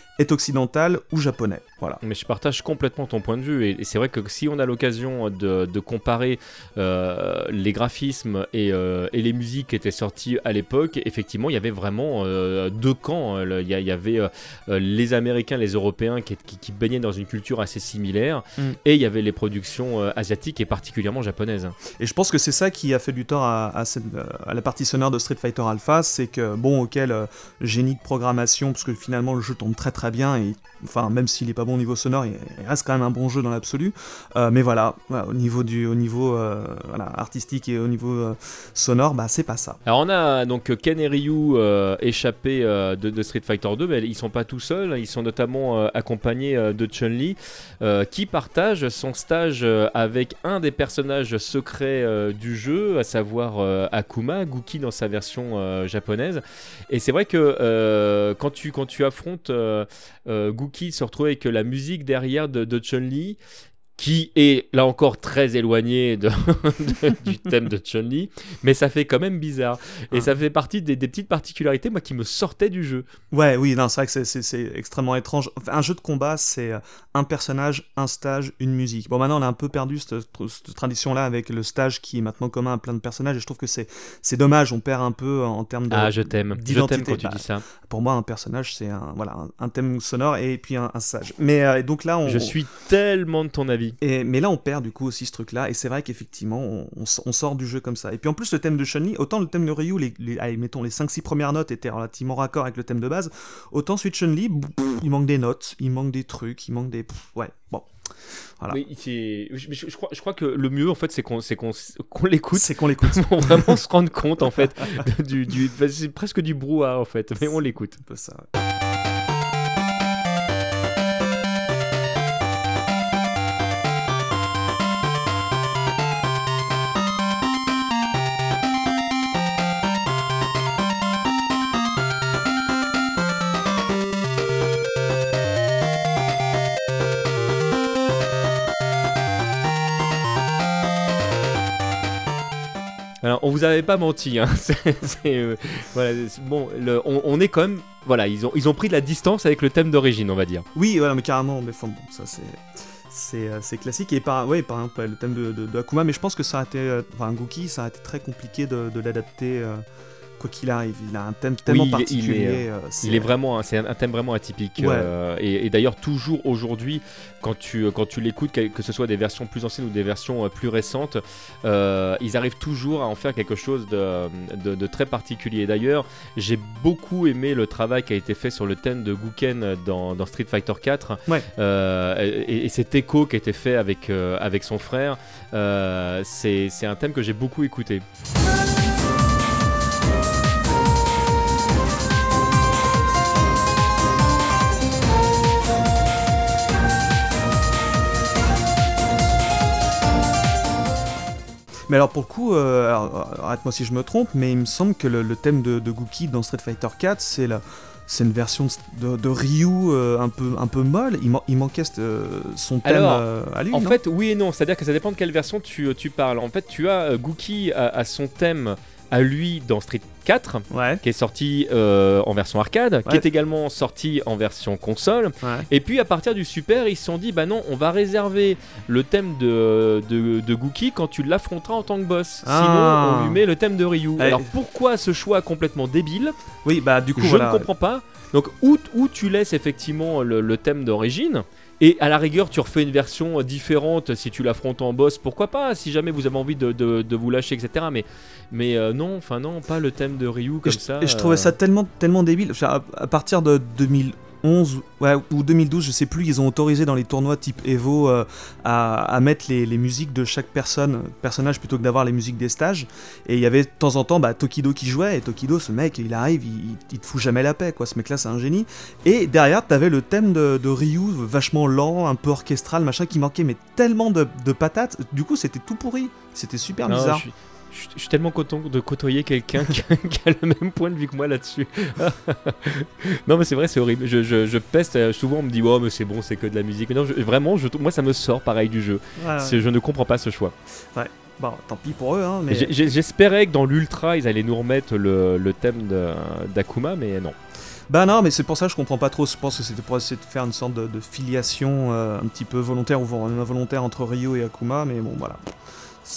Speaker 2: est occidental ou japonais. Voilà.
Speaker 1: Mais je partage complètement ton point de vue et, c'est vrai que si on a l'occasion de, comparer euh, les graphismes euh, et, les musiques qui étaient sorties à l'époque, effectivement il y avait vraiment euh, deux camps. Il y, avait les Américains, les Européens qui, qui, baignaient dans une culture assez similaire mm. et il y avait les productions asiatiques et particulièrement japonaises.
Speaker 2: Et je pense que c'est ça qui a fait du tort à, à, la partie sonore de Street Fighter Alpha, c'est que bon, auquel génie de programmation, parce que finalement le jeu tombe très très bien et enfin même s'il est pas bon au niveau sonore, il, reste quand même un bon jeu dans l'absolu. Euh, mais voilà, au niveau du, au niveau euh, artistique et au niveau euh, sonore, bah c'est pas ça.
Speaker 1: Alors on a donc Ken et Ryu échappés de, Street Fighter 2, mais ils sont pas tout seuls, ils sont notamment accompagnés de Chun-Li, qui partage son stage avec un des personnages secrets du jeu, à savoir Akuma, Guki dans sa version japonaise. Et c'est vrai que quand tu quand tu affrontes Guki, se retrouve avec la musique derrière de, de Chun-Li qui est là encore très éloigné *laughs* de, du thème de Chun-Li, mais ça fait quand même bizarre. Et ah. ça fait partie des, petites particularités, moi, qui me sortaient du jeu.
Speaker 2: Ouais, oui, non, c'est vrai que c'est extrêmement étrange. un jeu de combat, c'est euh, un personnage, un stage, une musique. Bon, maintenant, on a un peu perdu cette, tradition-là avec le stage qui est maintenant commun à plein de personnages, et je trouve que c'est dommage, on perd un peu en termes de.
Speaker 1: Ah, je t'aime. Je t'aime quand tu dis ça.
Speaker 2: Pour moi, un personnage, c'est un, voilà, un, thème sonore et puis un, stage. Mais euh, donc là, on.
Speaker 1: Je suis tellement de ton avis
Speaker 2: mais là, on perd du coup aussi ce truc-là, et c'est vrai qu'effectivement, on, sort du jeu comme ça. Et puis en plus, le thème de chun autant le thème de Ryu, les, mettons les 5-6 premières notes étaient relativement raccord avec le thème de base, autant suite Chun-Li, il manque des notes, il manque des trucs, il manque des. Ouais, bon.
Speaker 1: Voilà. je, crois, je crois que le mieux en fait c'est qu'on qu'on l'écoute.
Speaker 2: C'est qu'on l'écoute. *laughs*
Speaker 1: pour vraiment se rendre compte en fait *laughs* du, du c'est presque du brouhaha en fait, mais on l'écoute.
Speaker 2: ça.
Speaker 1: Alors, on vous avait pas menti. Hein. *laughs* Euh, voilà, bon, on, est quand même. Voilà, ils ont, ils ont pris de la distance avec le thème d'origine, on va dire.
Speaker 2: Oui, voilà, mais carrément, mais bon, ça c'est. C'est, euh, classique. Et par, ouais, par exemple, le thème de, Akuma, mais je pense que ça a été. Euh, enfin, Gookie, ça a été très compliqué de, l'adapter quoi qu'il arrive. Il a un thème tellement particulier.
Speaker 1: Euh, il est, vraiment, c'est un, thème vraiment atypique. Euh, et, d'ailleurs, toujours aujourd'hui, quand tu, quand tu l'écoutes, que ce soit des versions plus anciennes ou des versions euh, plus récentes, ils arrivent toujours à en faire quelque chose de, de, très particulier. D'ailleurs, j'ai beaucoup aimé le travail qui a été fait sur le thème de Guken dans, dans Street Fighter 4 et, et, cet écho qui a été fait avec, avec son frère. c'est un thème que j'ai beaucoup écouté.
Speaker 2: Mais alors pour le coup, euh, arrête-moi si je me trompe, mais il me semble que le, thème de, de Gookie dans Street Fighter 4, c'est la, c'est une version de, Ryu euh, un, peu, un peu molle. Il, manquait euh, son thème à lui.
Speaker 1: En fait, oui et non. C'est-à-dire que ça dépend de quelle version tu, tu parles. En fait, tu as Gookie à, son thème à lui dans Street 4, qui est sorti euh, en version arcade, qui est également sorti en version console. Et puis à partir du Super, ils se sont dit bah non, on va réserver le thème de, de, de Gookie quand tu l'affronteras en tant que boss. Sinon, ah. on lui met le thème de Ryu. Alors pourquoi ce choix complètement débile?
Speaker 2: Oui, bah du coup,
Speaker 1: je ne comprends pas. Donc où, où tu laisses effectivement le thème d'origine? Et à la rigueur, tu refais une version différente si tu l'affrontes en boss, pourquoi pas, si jamais vous avez envie de, de, vous lâcher, etc. Mais, mais euh, non, enfin non, pas le thème de Ryu comme ça.
Speaker 2: Et je trouvais ça tellement, tellement débile. à, à partir de 2000 11 ouais, ou 2012, je sais plus, ils ont autorisé dans les tournois type Evo euh, à, mettre les, musiques de chaque personne, personnage plutôt que d'avoir les musiques des stages. Et il y avait de temps en temps bah, Tokido qui jouait, et Tokido, ce mec, il arrive, il, te fout jamais la paix, quoi. Ce mec-là, c'est un génie. Et derrière, t'avais le thème de, Ryu, vachement lent, un peu orchestral, machin, qui manquait, mais tellement de, patates. Du coup, c'était tout pourri. C'était super bizarre.
Speaker 1: Je suis tellement content de côtoyer quelqu'un *laughs* qui, a le même point de vue que moi là-dessus. *laughs* non, mais c'est vrai, c'est horrible. Je, je, peste. Euh, souvent, on me dit, oh, mais c'est bon, c'est que de la musique. Mais non, vraiment, je, moi, ça me sort pareil du jeu. Je ne comprends pas ce choix.
Speaker 2: Ouais. Bon, tant pis pour eux. Hein, mais...
Speaker 1: J'espérais que dans l'Ultra, ils allaient nous remettre le, le thème d'Akuma, mais non.
Speaker 2: Bah non, mais c'est pour ça que je comprends pas trop. Je pense que c'était pour essayer de faire une sorte de, de filiation euh, un petit peu volontaire ou involontaire entre Ryu et Akuma, mais bon voilà.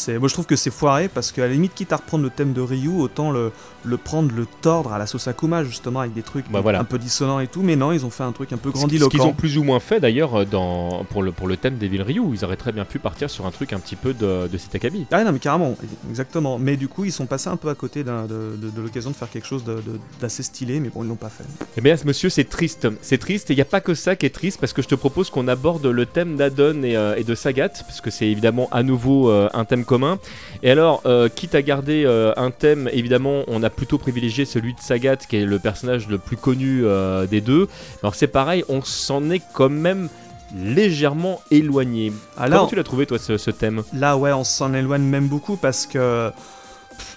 Speaker 2: Moi je trouve que c'est foiré parce qu'à la limite, quitte à reprendre le thème de Ryu, autant le, le prendre, le tordre à la sauce Akuma justement avec des trucs
Speaker 1: bah, voilà.
Speaker 2: un peu dissonants et tout. Mais non, ils ont fait un truc un peu grandiloquent.
Speaker 1: Ce qu'ils ont plus ou moins fait d'ailleurs euh, dans... pour, le, pour le thème d'Evil Ryu. Ils auraient très bien pu partir sur un truc un petit peu de, de Sitakami.
Speaker 2: Ah non, mais carrément, exactement. Mais du coup, ils sont passés un peu à côté de, de, de l'occasion de faire quelque chose d'assez stylé, mais bon, ils l'ont pas fait.
Speaker 1: Eh bien, ce monsieur, c'est triste. C'est triste et il n'y a pas que ça qui est triste parce que je te propose qu'on aborde le thème d'Adon et, euh, et, de Sagat, parce que c'est évidemment à nouveau euh, un thème commun. Et alors, euh, quitte à garder euh, un thème, évidemment, on a plutôt privilégié celui de Sagat, qui est le personnage le plus connu euh, des deux. Alors c'est pareil, on s'en est quand même légèrement éloigné. Alors, Comment tu l'as trouvé toi ce, thème?
Speaker 2: Là ouais, on s'en éloigne même beaucoup parce que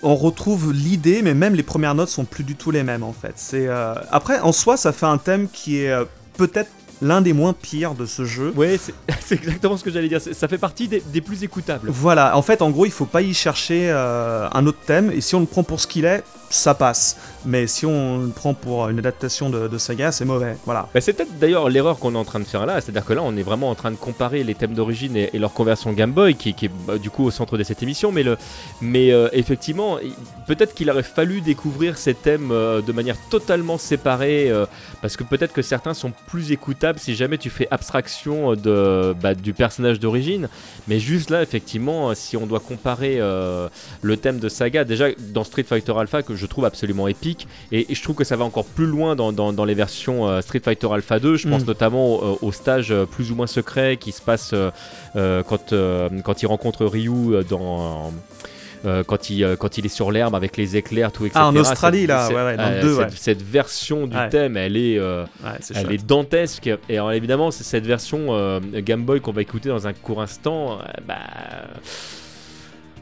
Speaker 2: on retrouve l'idée, mais même les premières notes sont plus du tout les mêmes en fait. C'est après en soi, ça fait un thème qui est peut-être l'un des moins pires de ce jeu.
Speaker 1: Ouais, c'est *laughs* exactement ce que j'allais dire. Ça fait partie des, plus écoutables.
Speaker 2: Voilà, en fait, en gros, il faut pas y chercher euh, un autre thème, et si on le prend pour ce qu'il est, ça passe. Mais si on le prend pour une adaptation de, saga, c'est mauvais. Voilà.
Speaker 1: Bah, c'est peut-être d'ailleurs l'erreur qu'on est en train de faire là, c'est-à-dire que là, on est vraiment en train de comparer les thèmes d'origine et, leur conversion Game Boy, qui, est bah, du coup au centre de cette émission. Mais, le, mais euh, effectivement, peut-être qu'il aurait fallu découvrir ces thèmes euh, de manière totalement séparée, parce que peut-être que certains sont plus écoutables si jamais tu fais abstraction de, bah, du personnage d'origine. Mais juste là, effectivement, si on doit comparer euh, le thème de Saga, déjà dans Street Fighter Alpha, que je trouve absolument épique, et, je trouve que ça va encore plus loin dans, dans, les versions euh, Street Fighter Alpha 2. Je pense mm. notamment au, au, stage plus ou moins secret qui se passe euh, quand, quand il rencontre Ryu dans. Euh, quand, il, euh, quand il est sur l'herbe avec les éclairs, tout, etc.
Speaker 2: Ah, en Australie, là, ouais, ouais, dans deux,
Speaker 1: cette, cette, version du thème, elle est, euh, elle est dantesque. Et alors, évidemment, c'est cette version Game Boy qu'on va écouter dans un court instant. bah.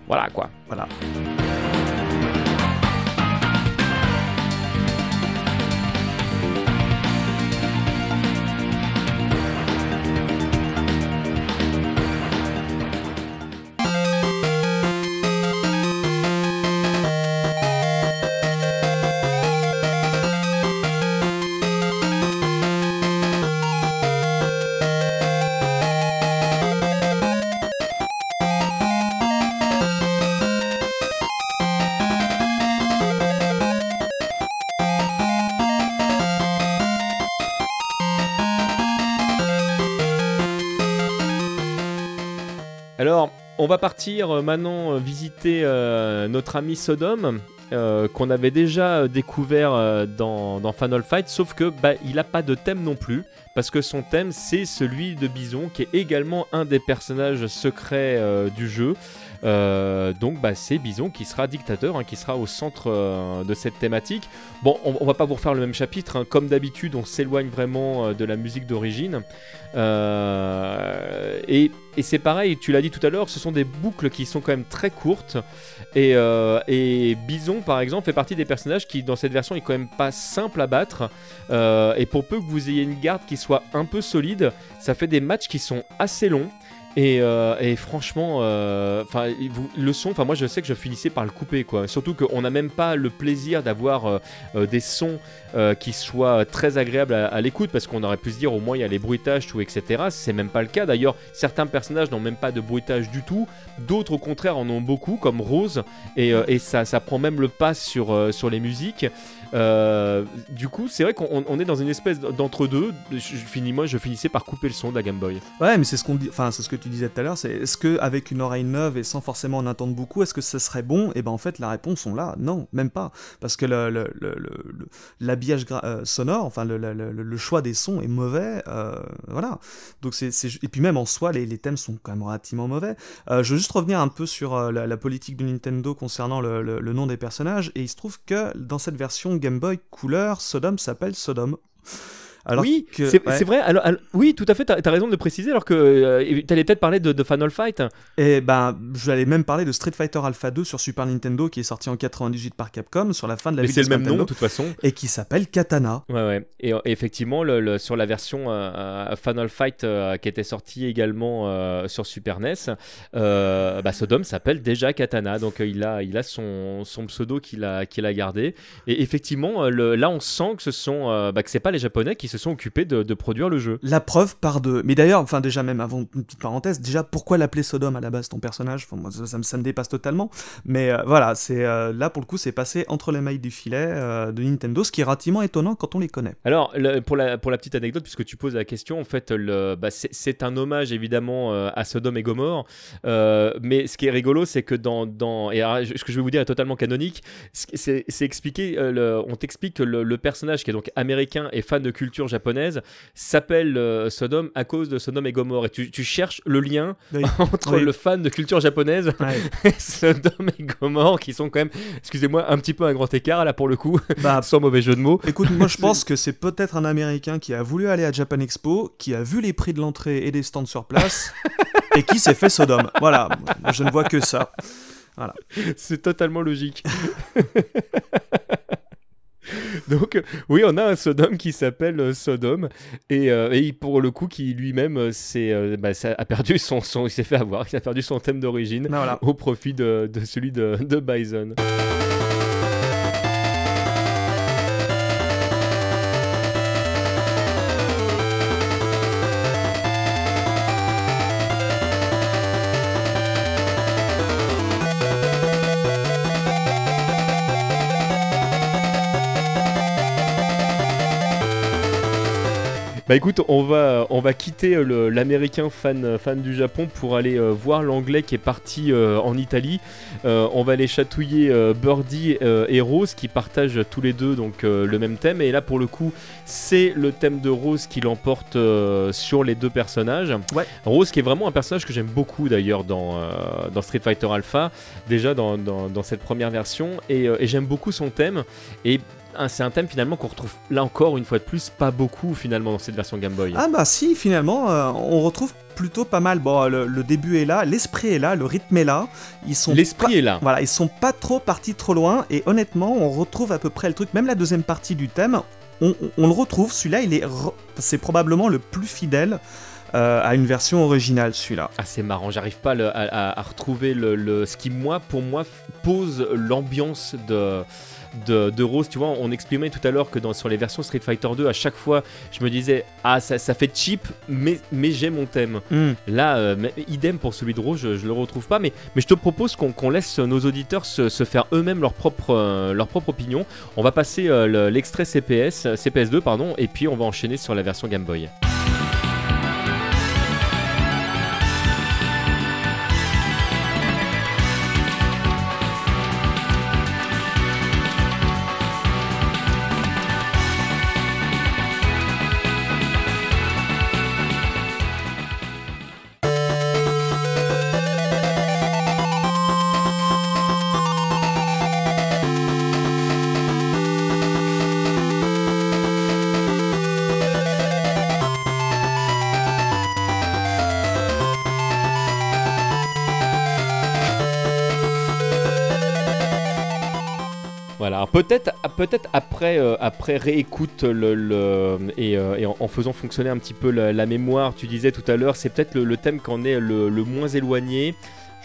Speaker 1: Voilà, quoi.
Speaker 2: Voilà.
Speaker 1: On va partir euh, maintenant euh, visiter euh, notre ami Sodom. qu'on avait déjà découvert dans, Final Fight, sauf que bah, il n'a pas de thème non plus, parce que son thème c'est celui de Bison, qui est également un des personnages secrets du jeu. Euh, donc bah, c'est Bison qui sera dictateur, hein, qui sera au centre euh, de cette thématique. Bon, on, va pas vous refaire le même chapitre, hein. comme d'habitude on s'éloigne vraiment euh, de la musique d'origine. et, c'est pareil, tu l'as dit tout à l'heure, ce sont des boucles qui sont quand même très courtes. Et, et, Bison par exemple fait partie des personnages qui dans cette version est quand même pas simple à battre. et pour peu que vous ayez une garde qui soit un peu solide, ça fait des matchs qui sont assez longs. Euh, et, franchement, euh, enfin, le son, enfin moi je sais que je finissais par le couper quoi. Surtout qu'on n'a même pas le plaisir d'avoir euh, des sons qui soient très agréables à, l'écoute parce qu'on aurait pu se dire au moins il y a les bruitages tout etc. C'est même pas le cas. D'ailleurs, certains personnages n'ont même pas de bruitage du tout. D'autres au contraire en ont beaucoup comme Rose et, et ça, ça, prend même le pas sur, sur les musiques. Euh, du coup, c'est vrai qu'on est dans une espèce d'entre-deux. Je, finis, moi, je finissais par couper le son de la Game Boy.
Speaker 2: Ouais, mais c'est ce qu'on dit. Enfin, c'est ce que tu disais tout à l'heure. C'est est-ce que avec une oreille neuve et sans forcément en attendre beaucoup, est-ce que ça serait bon? Et eh ben en fait, la réponse on là. Non, même pas. Parce que euh, sonore, enfin le, choix des sons est mauvais. Euh, voilà. Donc c'est et puis même en soi, les, thèmes sont quand même relativement mauvais. je veux juste revenir un peu sur la, politique de Nintendo concernant le nom des personnages. Et il se trouve que dans cette version Game Boy couleur, Sodom s'appelle Sodom. Alors
Speaker 1: oui,
Speaker 2: que-
Speaker 1: c'est
Speaker 2: ouais.
Speaker 1: vrai. Alors, alors- oui, tout à fait. T'as as raison de préciser. Alors que euh, t'allais peut-être parler de, de Final Fight.
Speaker 2: Et ben, j'allais même parler de Street Fighter Alpha 2 sur Super Nintendo qui est sorti en 98 par Capcom sur la fin de la
Speaker 1: Mais
Speaker 2: vie
Speaker 1: c'est
Speaker 2: de
Speaker 1: le même nom
Speaker 2: Nintendo
Speaker 1: de toute façon.
Speaker 2: et qui s'appelle Katana.
Speaker 1: Ouais, ouais. Et euh, effectivement, le, le- sur la version euh, euh, Final Fight euh, qui était sortie également euh, sur Super NES, euh, bah, Sodom s'appelle déjà Katana. Donc euh, il a, il a son, son pseudo qu'il a, qu'il a gardé. Et effectivement, le- là on sent que ce sont, euh, bah, que c'est pas les Japonais qui se sont occupés de, de produire le jeu.
Speaker 2: La preuve par deux. Mais d'ailleurs, enfin déjà même avant une petite parenthèse, déjà pourquoi l'appeler Sodom à la base ton personnage? Enfin, moi, ça, ça me, ça me dépasse totalement. Mais euh, voilà, c'est euh, là pour le coup c'est passé entre les mailles du filet euh, de Nintendo, ce qui est relativement étonnant quand on les connaît.
Speaker 1: Alors, le- pour, la, pour la petite anecdote, puisque tu poses la question, en fait, bah, c'est, un hommage évidemment à Sodome et Gomorre. Mais ce qui est rigolo, c'est que dans. dans et alors, ce que je vais vous dire est totalement canonique. C'est, c'est expliqué, le- on t'explique que le, le personnage qui est donc américain et fan de culture japonaise s'appelle euh, Sodome à cause de Sodome et Gomorre. Et tu, tu cherches le lien
Speaker 2: Oui. *laughs*
Speaker 1: entre
Speaker 2: Oui.
Speaker 1: le fan de culture japonaise
Speaker 2: Ouais. *laughs*
Speaker 1: et Sodome et Gomorre, qui sont quand même, excusez-moi, un petit peu un grand écart là pour le coup,
Speaker 2: bah, *laughs*
Speaker 1: sans mauvais jeu de mots.
Speaker 2: Écoute, moi je pense que c'est peut-être un Américain qui a voulu aller à Japan Expo, qui a vu les prix de l'entrée et des stands sur place, et qui s'est fait Sodome. Voilà, je ne vois que ça.
Speaker 1: C'est totalement logique. *laughs* Donc, oui, on a un Sodome qui s'appelle euh, Sodome et, euh, et pour le coup, qui lui-même euh, s'est, bah, a perdu *laughs* son, son il s'est fait avoir, il a perdu son thème d'origine
Speaker 2: Ben voilà.
Speaker 1: au profit de, de celui de, de Bison. Bah écoute, on va, on va quitter euh, l'américain fan, fan du Japon pour aller euh, voir l'anglais qui est parti euh, en Italie. Euh, on va aller chatouiller euh, Birdie euh, et Rose qui partagent tous les deux donc euh, le même thème. Et là pour le coup, c'est le thème de Rose qui l'emporte euh, sur les deux personnages.
Speaker 2: Ouais.
Speaker 1: Rose qui est vraiment un personnage que j'aime beaucoup d'ailleurs dans, euh, dans Street Fighter Alpha, déjà dans, dans- dans cette première version. Et, euh, et j'aime beaucoup son thème. Et c'est un thème finalement qu'on retrouve là encore une fois de plus pas beaucoup finalement dans cette version Game Boy.
Speaker 2: Ah bah si, finalement, euh, on retrouve plutôt pas mal. Bon, le, le début est là, l'esprit est là, le rythme est là. Ils sont
Speaker 1: L'esprit est là.
Speaker 2: Voilà, ils sont pas trop partis trop loin et honnêtement, on retrouve à peu près le truc. Même la deuxième partie du thème, on, on- on le retrouve. Celui-là, il est, re- c'est probablement le plus fidèle euh, à une version originale. Celui-là.
Speaker 1: Ah c'est marrant, j'arrive pas le- à, à- à retrouver le, le- ce qui moi pour moi pose l'ambiance de, de, de Rose. Tu vois, on exprimait tout à l'heure que dans, sur les versions Street Fighter 2, à chaque fois, je me disais ah ça, ça fait cheap, mais, mais j'ai mon thème.
Speaker 2: Hmm.
Speaker 1: Là, euh, idem pour celui de Rose, je, je le retrouve pas, mais, mais je te propose qu'on laisse nos auditeurs se, se faire eux-mêmes leur propre, euh, leur propre opinion. On va passer euh, le- l'extrait CPS, euh, CPS2, pardon, et puis on va enchaîner sur la version Game Boy. Peut-être après, euh, réécoute et, euh, en, faisant fonctionner un petit peu la, mémoire, tu disais tout à l'heure, c'est peut-être le, thème qu'on est le moins éloigné.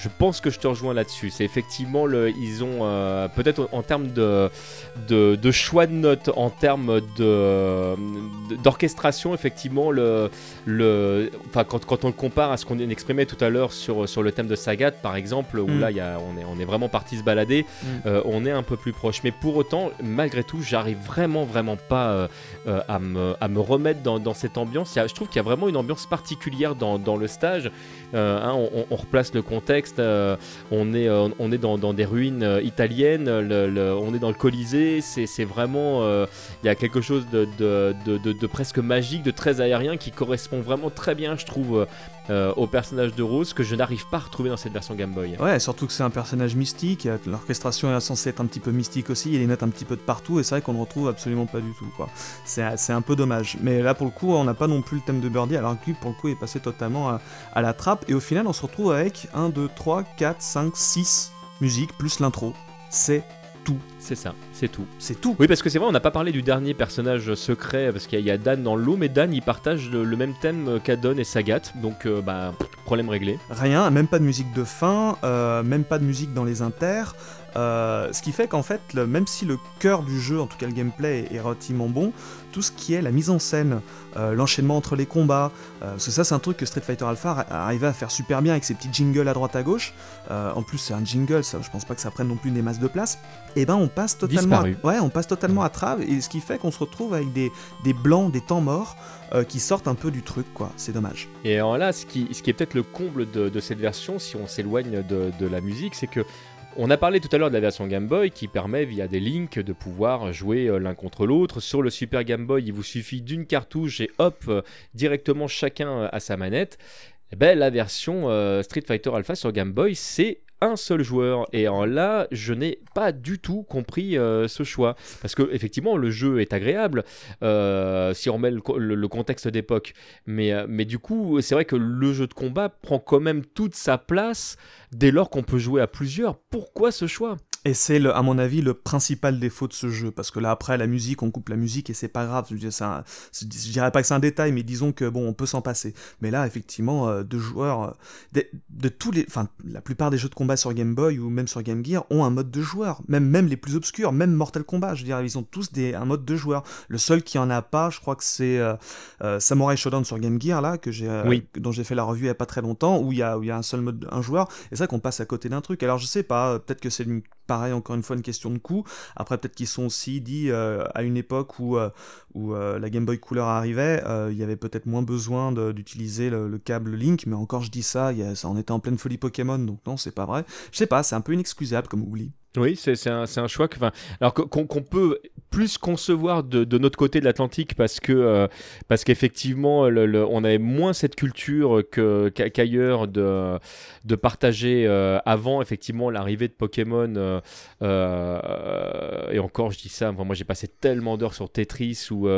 Speaker 1: Je pense que je te rejoins là-dessus. C'est effectivement, le, ils ont euh, peut-être en termes de, de, de choix de notes, en termes de, d'orchestration, effectivement, le, le, enfin, quand, quand on le compare à ce qu'on exprimait tout à l'heure sur, sur le thème de Sagat, par exemple, où
Speaker 2: Mm.
Speaker 1: là, il y a, on, est, on est vraiment parti se balader,
Speaker 2: Mm.
Speaker 1: euh, on est un peu plus proche. Mais pour autant, malgré tout, j'arrive vraiment, vraiment pas euh, à, me, à me remettre dans, dans cette ambiance. A- je trouve qu'il y a vraiment une ambiance particulière dans, dans le stage. Hein, on, on replace le contexte. Euh, on est, euh, on est dans, des ruines euh, italiennes. on est dans le Colisée. C'est vraiment. Il y a quelque chose de- de- de presque magique, de très aérien qui correspond vraiment très bien, je trouve, euh, au personnage de Rose que je n'arrive pas à retrouver dans cette version Game Boy.
Speaker 2: Ouais, surtout que c'est un personnage mystique, l'orchestration est censée être un petit peu mystique aussi, il y a notes un petit peu de partout, et c'est vrai qu'on ne retrouve absolument pas du tout. C'est un peu dommage. Mais là, pour le coup, on n'a pas non plus le thème de Birdie, alors que lui, pour le coup, est passé totalement à, à la trappe, et au final, on se retrouve avec 1, 2, 3, 4, 5, 6 musiques, plus l'intro. C'est tout.
Speaker 1: C'est ça, c'est tout.
Speaker 2: C'est tout.
Speaker 1: Oui, parce que c'est vrai, on n'a pas parlé du dernier personnage secret, parce qu'il y, a Dan dans l'eau, mais Dan, il partage le, même thème qu'Adon et Sagat, donc euh, bah, problème réglé.
Speaker 2: Rien, même pas de musique de fin, euh, même pas de musique dans les inters. Euh, ce qui fait qu'en fait, même si le cœur du jeu, en tout cas le gameplay, est relativement bon, tout ce qui est la mise en scène, euh, l'enchaînement entre les combats, euh, parce que ça c'est un truc que Street Fighter Alpha arrivait à faire super bien avec ses petits jingles à droite à gauche. en plus c'est un jingle, ça, je pense pas que ça prenne non plus des masses de place. Et eh ben on passe totalement, à, ouais, on passe totalement à trave, et ce qui fait qu'on se retrouve avec des, des blancs, des temps morts. qui sortent un peu du truc, quoi. C'est dommage.
Speaker 1: Et alors là, ce qui, ce qui est peut-être le comble de, cette version, si on s'éloigne de, de, la musique, c'est que on a parlé tout à l'heure de la version Game Boy qui permet via des links de pouvoir jouer euh, l'un contre l'autre. Sur le Super Game Boy, il vous suffit d'une cartouche et hop, euh, directement chacun euh, à sa manette. Eh ben, la version Street Fighter Alpha sur Game Boy, c'est un seul joueur. Et en là, je n'ai pas du tout compris euh, ce choix. Parce que effectivement, le jeu est agréable euh, si on met le, contexte d'époque. Mais, euh, mais du coup, c'est vrai que le jeu de combat prend quand même toute sa place dès lors qu'on peut jouer à plusieurs. Pourquoi ce choix?
Speaker 2: Et c'est, à mon avis, le principal défaut de ce jeu. Parce que là, après, la musique, on coupe la musique et c'est pas grave. Je, je dirais pas que c'est un détail, mais disons que, bon, on peut s'en passer. Mais là, effectivement, euh, deux joueurs, euh, de, tous les, enfin, la plupart des jeux de combat sur Game Boy ou même sur Game Gear ont un mode de joueur. Même, même les plus obscurs, même Mortal Kombat, je dirais, ils ont tous des, un mode de joueur. Le seul qui en a pas, je crois que c'est euh, Samurai Shodown sur Game Gear, là, que j'ai, dont j'ai fait la revue il y a pas très longtemps, où il y a, où il y a un seul mode, un joueur. Et c'est vrai qu'on passe à côté d'un truc. Alors, je sais pas, peut-être que c'est une pareil, encore une fois, une question de coût. Après, peut-être qu'ils sont aussi dit euh, à une époque où, euh, euh, la Game Boy Color arrivait, il y avait peut-être moins besoin d'utiliser le, câble Link, mais encore je dis ça, ça en était en pleine folie Pokémon, donc non, c'est pas vrai. Je sais pas, c'est un peu inexcusable comme oubli.
Speaker 1: Oui, c'est un, un, choix que, alors qu'on peut plus concevoir de, de notre côté de l'Atlantique parce que euh, parce qu'effectivement on avait moins cette culture qu'ailleurs de, de partager euh, avant effectivement l'arrivée de Pokémon euh, et encore je dis ça moi, j'ai passé tellement d'heures sur Tetris ou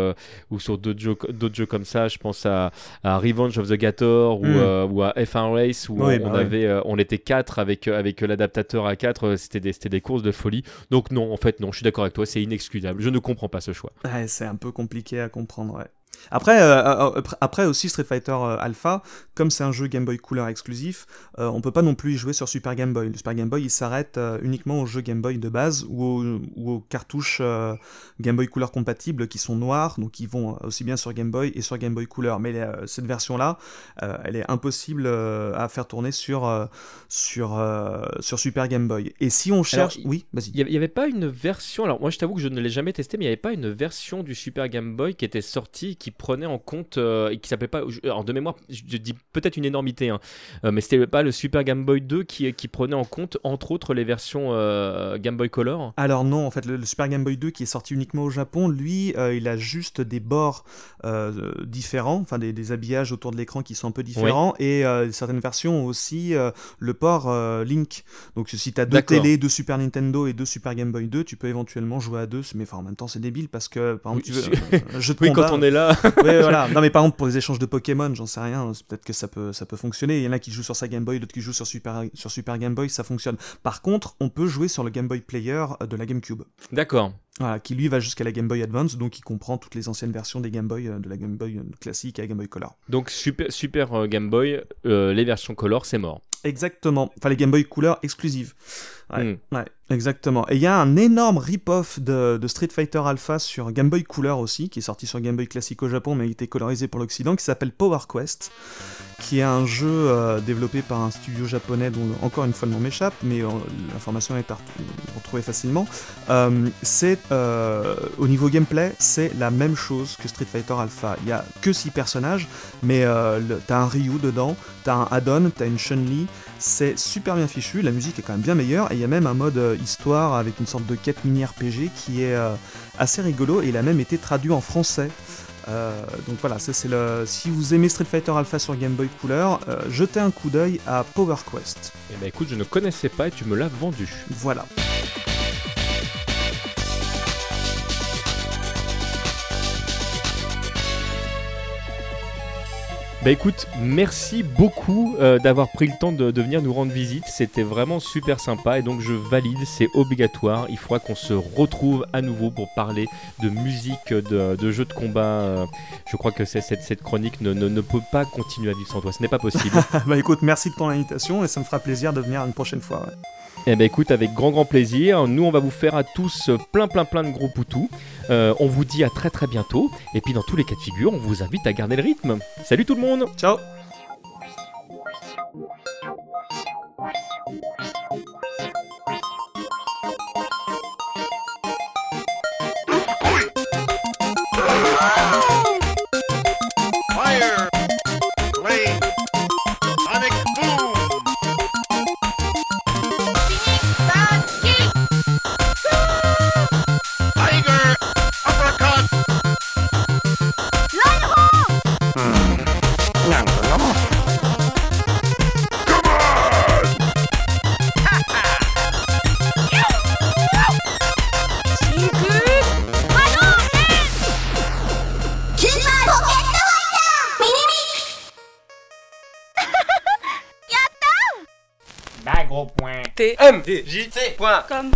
Speaker 1: ou sur d'autres jeux d'autres jeux comme ça. Je pense à, à Revenge of the Gator ou, hmm. ou à F1 Race où on, bah avait on était quatre avec avec l'adaptateur à 4 c'était des, des courses de folie. Donc non, en fait, non, je suis d'accord avec toi, c'est inexcusable. Je ne comprends pas ce choix.
Speaker 2: c'est un peu compliqué à comprendre, ouais. Après, euh, euh, euh, après aussi Street Fighter Alpha, comme c'est un jeu Game Boy Color exclusif, on peut pas non plus y jouer sur Super Game Boy. Le Super Game Boy il s'arrête uniquement aux jeux Game Boy de base ou aux, cartouches Game Boy Color compatibles qui sont noires, donc ils vont aussi bien sur Game Boy et sur Game Boy Color. Mais cette version-là, elle est impossible à faire tourner sur, sur, sur Super Game Boy. Et si on cherche... oui, vas-y.
Speaker 1: Il n'y avait pas une version... Alors moi je t'avoue que je ne l'ai jamais testé, mais il n'y avait pas une version du Super Game Boy qui était sortie qui prenait en compte euh, et qui s'appelait pas. Alors de mémoire, je dis peut-être une énormité, hein, euh, mais c'était pas le Super Game Boy 2 qui, qui prenait en compte entre autres les versions euh, Game Boy Color.
Speaker 2: Alors non, en fait, le, Super Game Boy 2 qui est sorti uniquement au Japon, lui, il a juste des bords différents, enfin des, habillages autour de l'écran qui sont un peu différents, et certaines versions ont aussi le port Link. Donc si tu as deux télé, deux Super Nintendo et deux Super Game Boy 2, tu peux éventuellement jouer à deux, mais enfin, en même temps c'est débile parce que par exemple, tu
Speaker 1: veux, jeu de *laughs* oui, quand on est là,
Speaker 2: oui, voilà. Non, mais par exemple, pour les échanges de Pokémon, j'en sais rien, peut-être que ça peut, ça peut fonctionner. Il y en a qui jouent sur sa Game Boy, d'autres qui jouent sur Super, sur Super Game Boy, ça fonctionne. Par contre, on peut jouer sur le Game Boy Player de la GameCube.
Speaker 1: D'accord.
Speaker 2: Voilà, qui lui va jusqu'à la Game Boy Advance, donc il comprend toutes les anciennes versions des Game Boy, euh, de la Game Boy euh, classique à la Game Boy Color.
Speaker 1: Donc Super, super euh, Game Boy, les versions Color, c'est mort.
Speaker 2: Exactement. Enfin, les Game Boy Couleur exclusives. Ouais, hmm. ouais, exactement. Et il y a un énorme rip-off de, Street Fighter Alpha sur Game Boy Couleur aussi, qui est sorti sur Game Boy classique au Japon, mais il était colorisé pour l'Occident, qui s'appelle Power Quest, qui est un jeu développé par un studio japonais dont encore une fois le nom m'échappe, mais l'information est à retrouver facilement. Euh, au niveau gameplay, c'est la même chose que Street Fighter Alpha. Il y a que 6 personnages, mais t'as un Ryu dedans, t'as un add-on, t'as une Chun-Li, c'est super bien fichu, la musique est quand même bien meilleure, et il y a même un mode euh, histoire avec une sorte de quête mini RPG qui est euh, assez rigolo, et il a même été traduit en français. donc voilà, ça c'est le. Si vous aimez Street Fighter Alpha sur Game Boy Color, jetez un coup d'œil à Power Quest.
Speaker 1: Eh ben écoute, je ne connaissais pas et tu me l'as vendu.
Speaker 2: Voilà.
Speaker 1: Bah écoute, merci beaucoup euh, d'avoir pris le temps de, venir nous rendre visite. C'était vraiment super sympa et donc je valide, c'est obligatoire. Il faudra qu'on se retrouve à nouveau pour parler de musique, de, jeux de combat. Euh, je crois que cette, chronique ne, ne, peut pas continuer à vivre sans toi. Ce n'est pas possible. *laughs*
Speaker 2: bah écoute, merci de ton invitation et ça me fera plaisir de venir une prochaine fois.
Speaker 1: Eh ben écoute, avec grand grand plaisir. Nous, on va vous faire à tous plein plein plein de gros poutous. Euh, on vous dit à très très bientôt. Et puis dans tous les cas de figure, on vous invite à garder le rythme. Salut tout le monde
Speaker 2: Ciao
Speaker 4: T M J T. Comme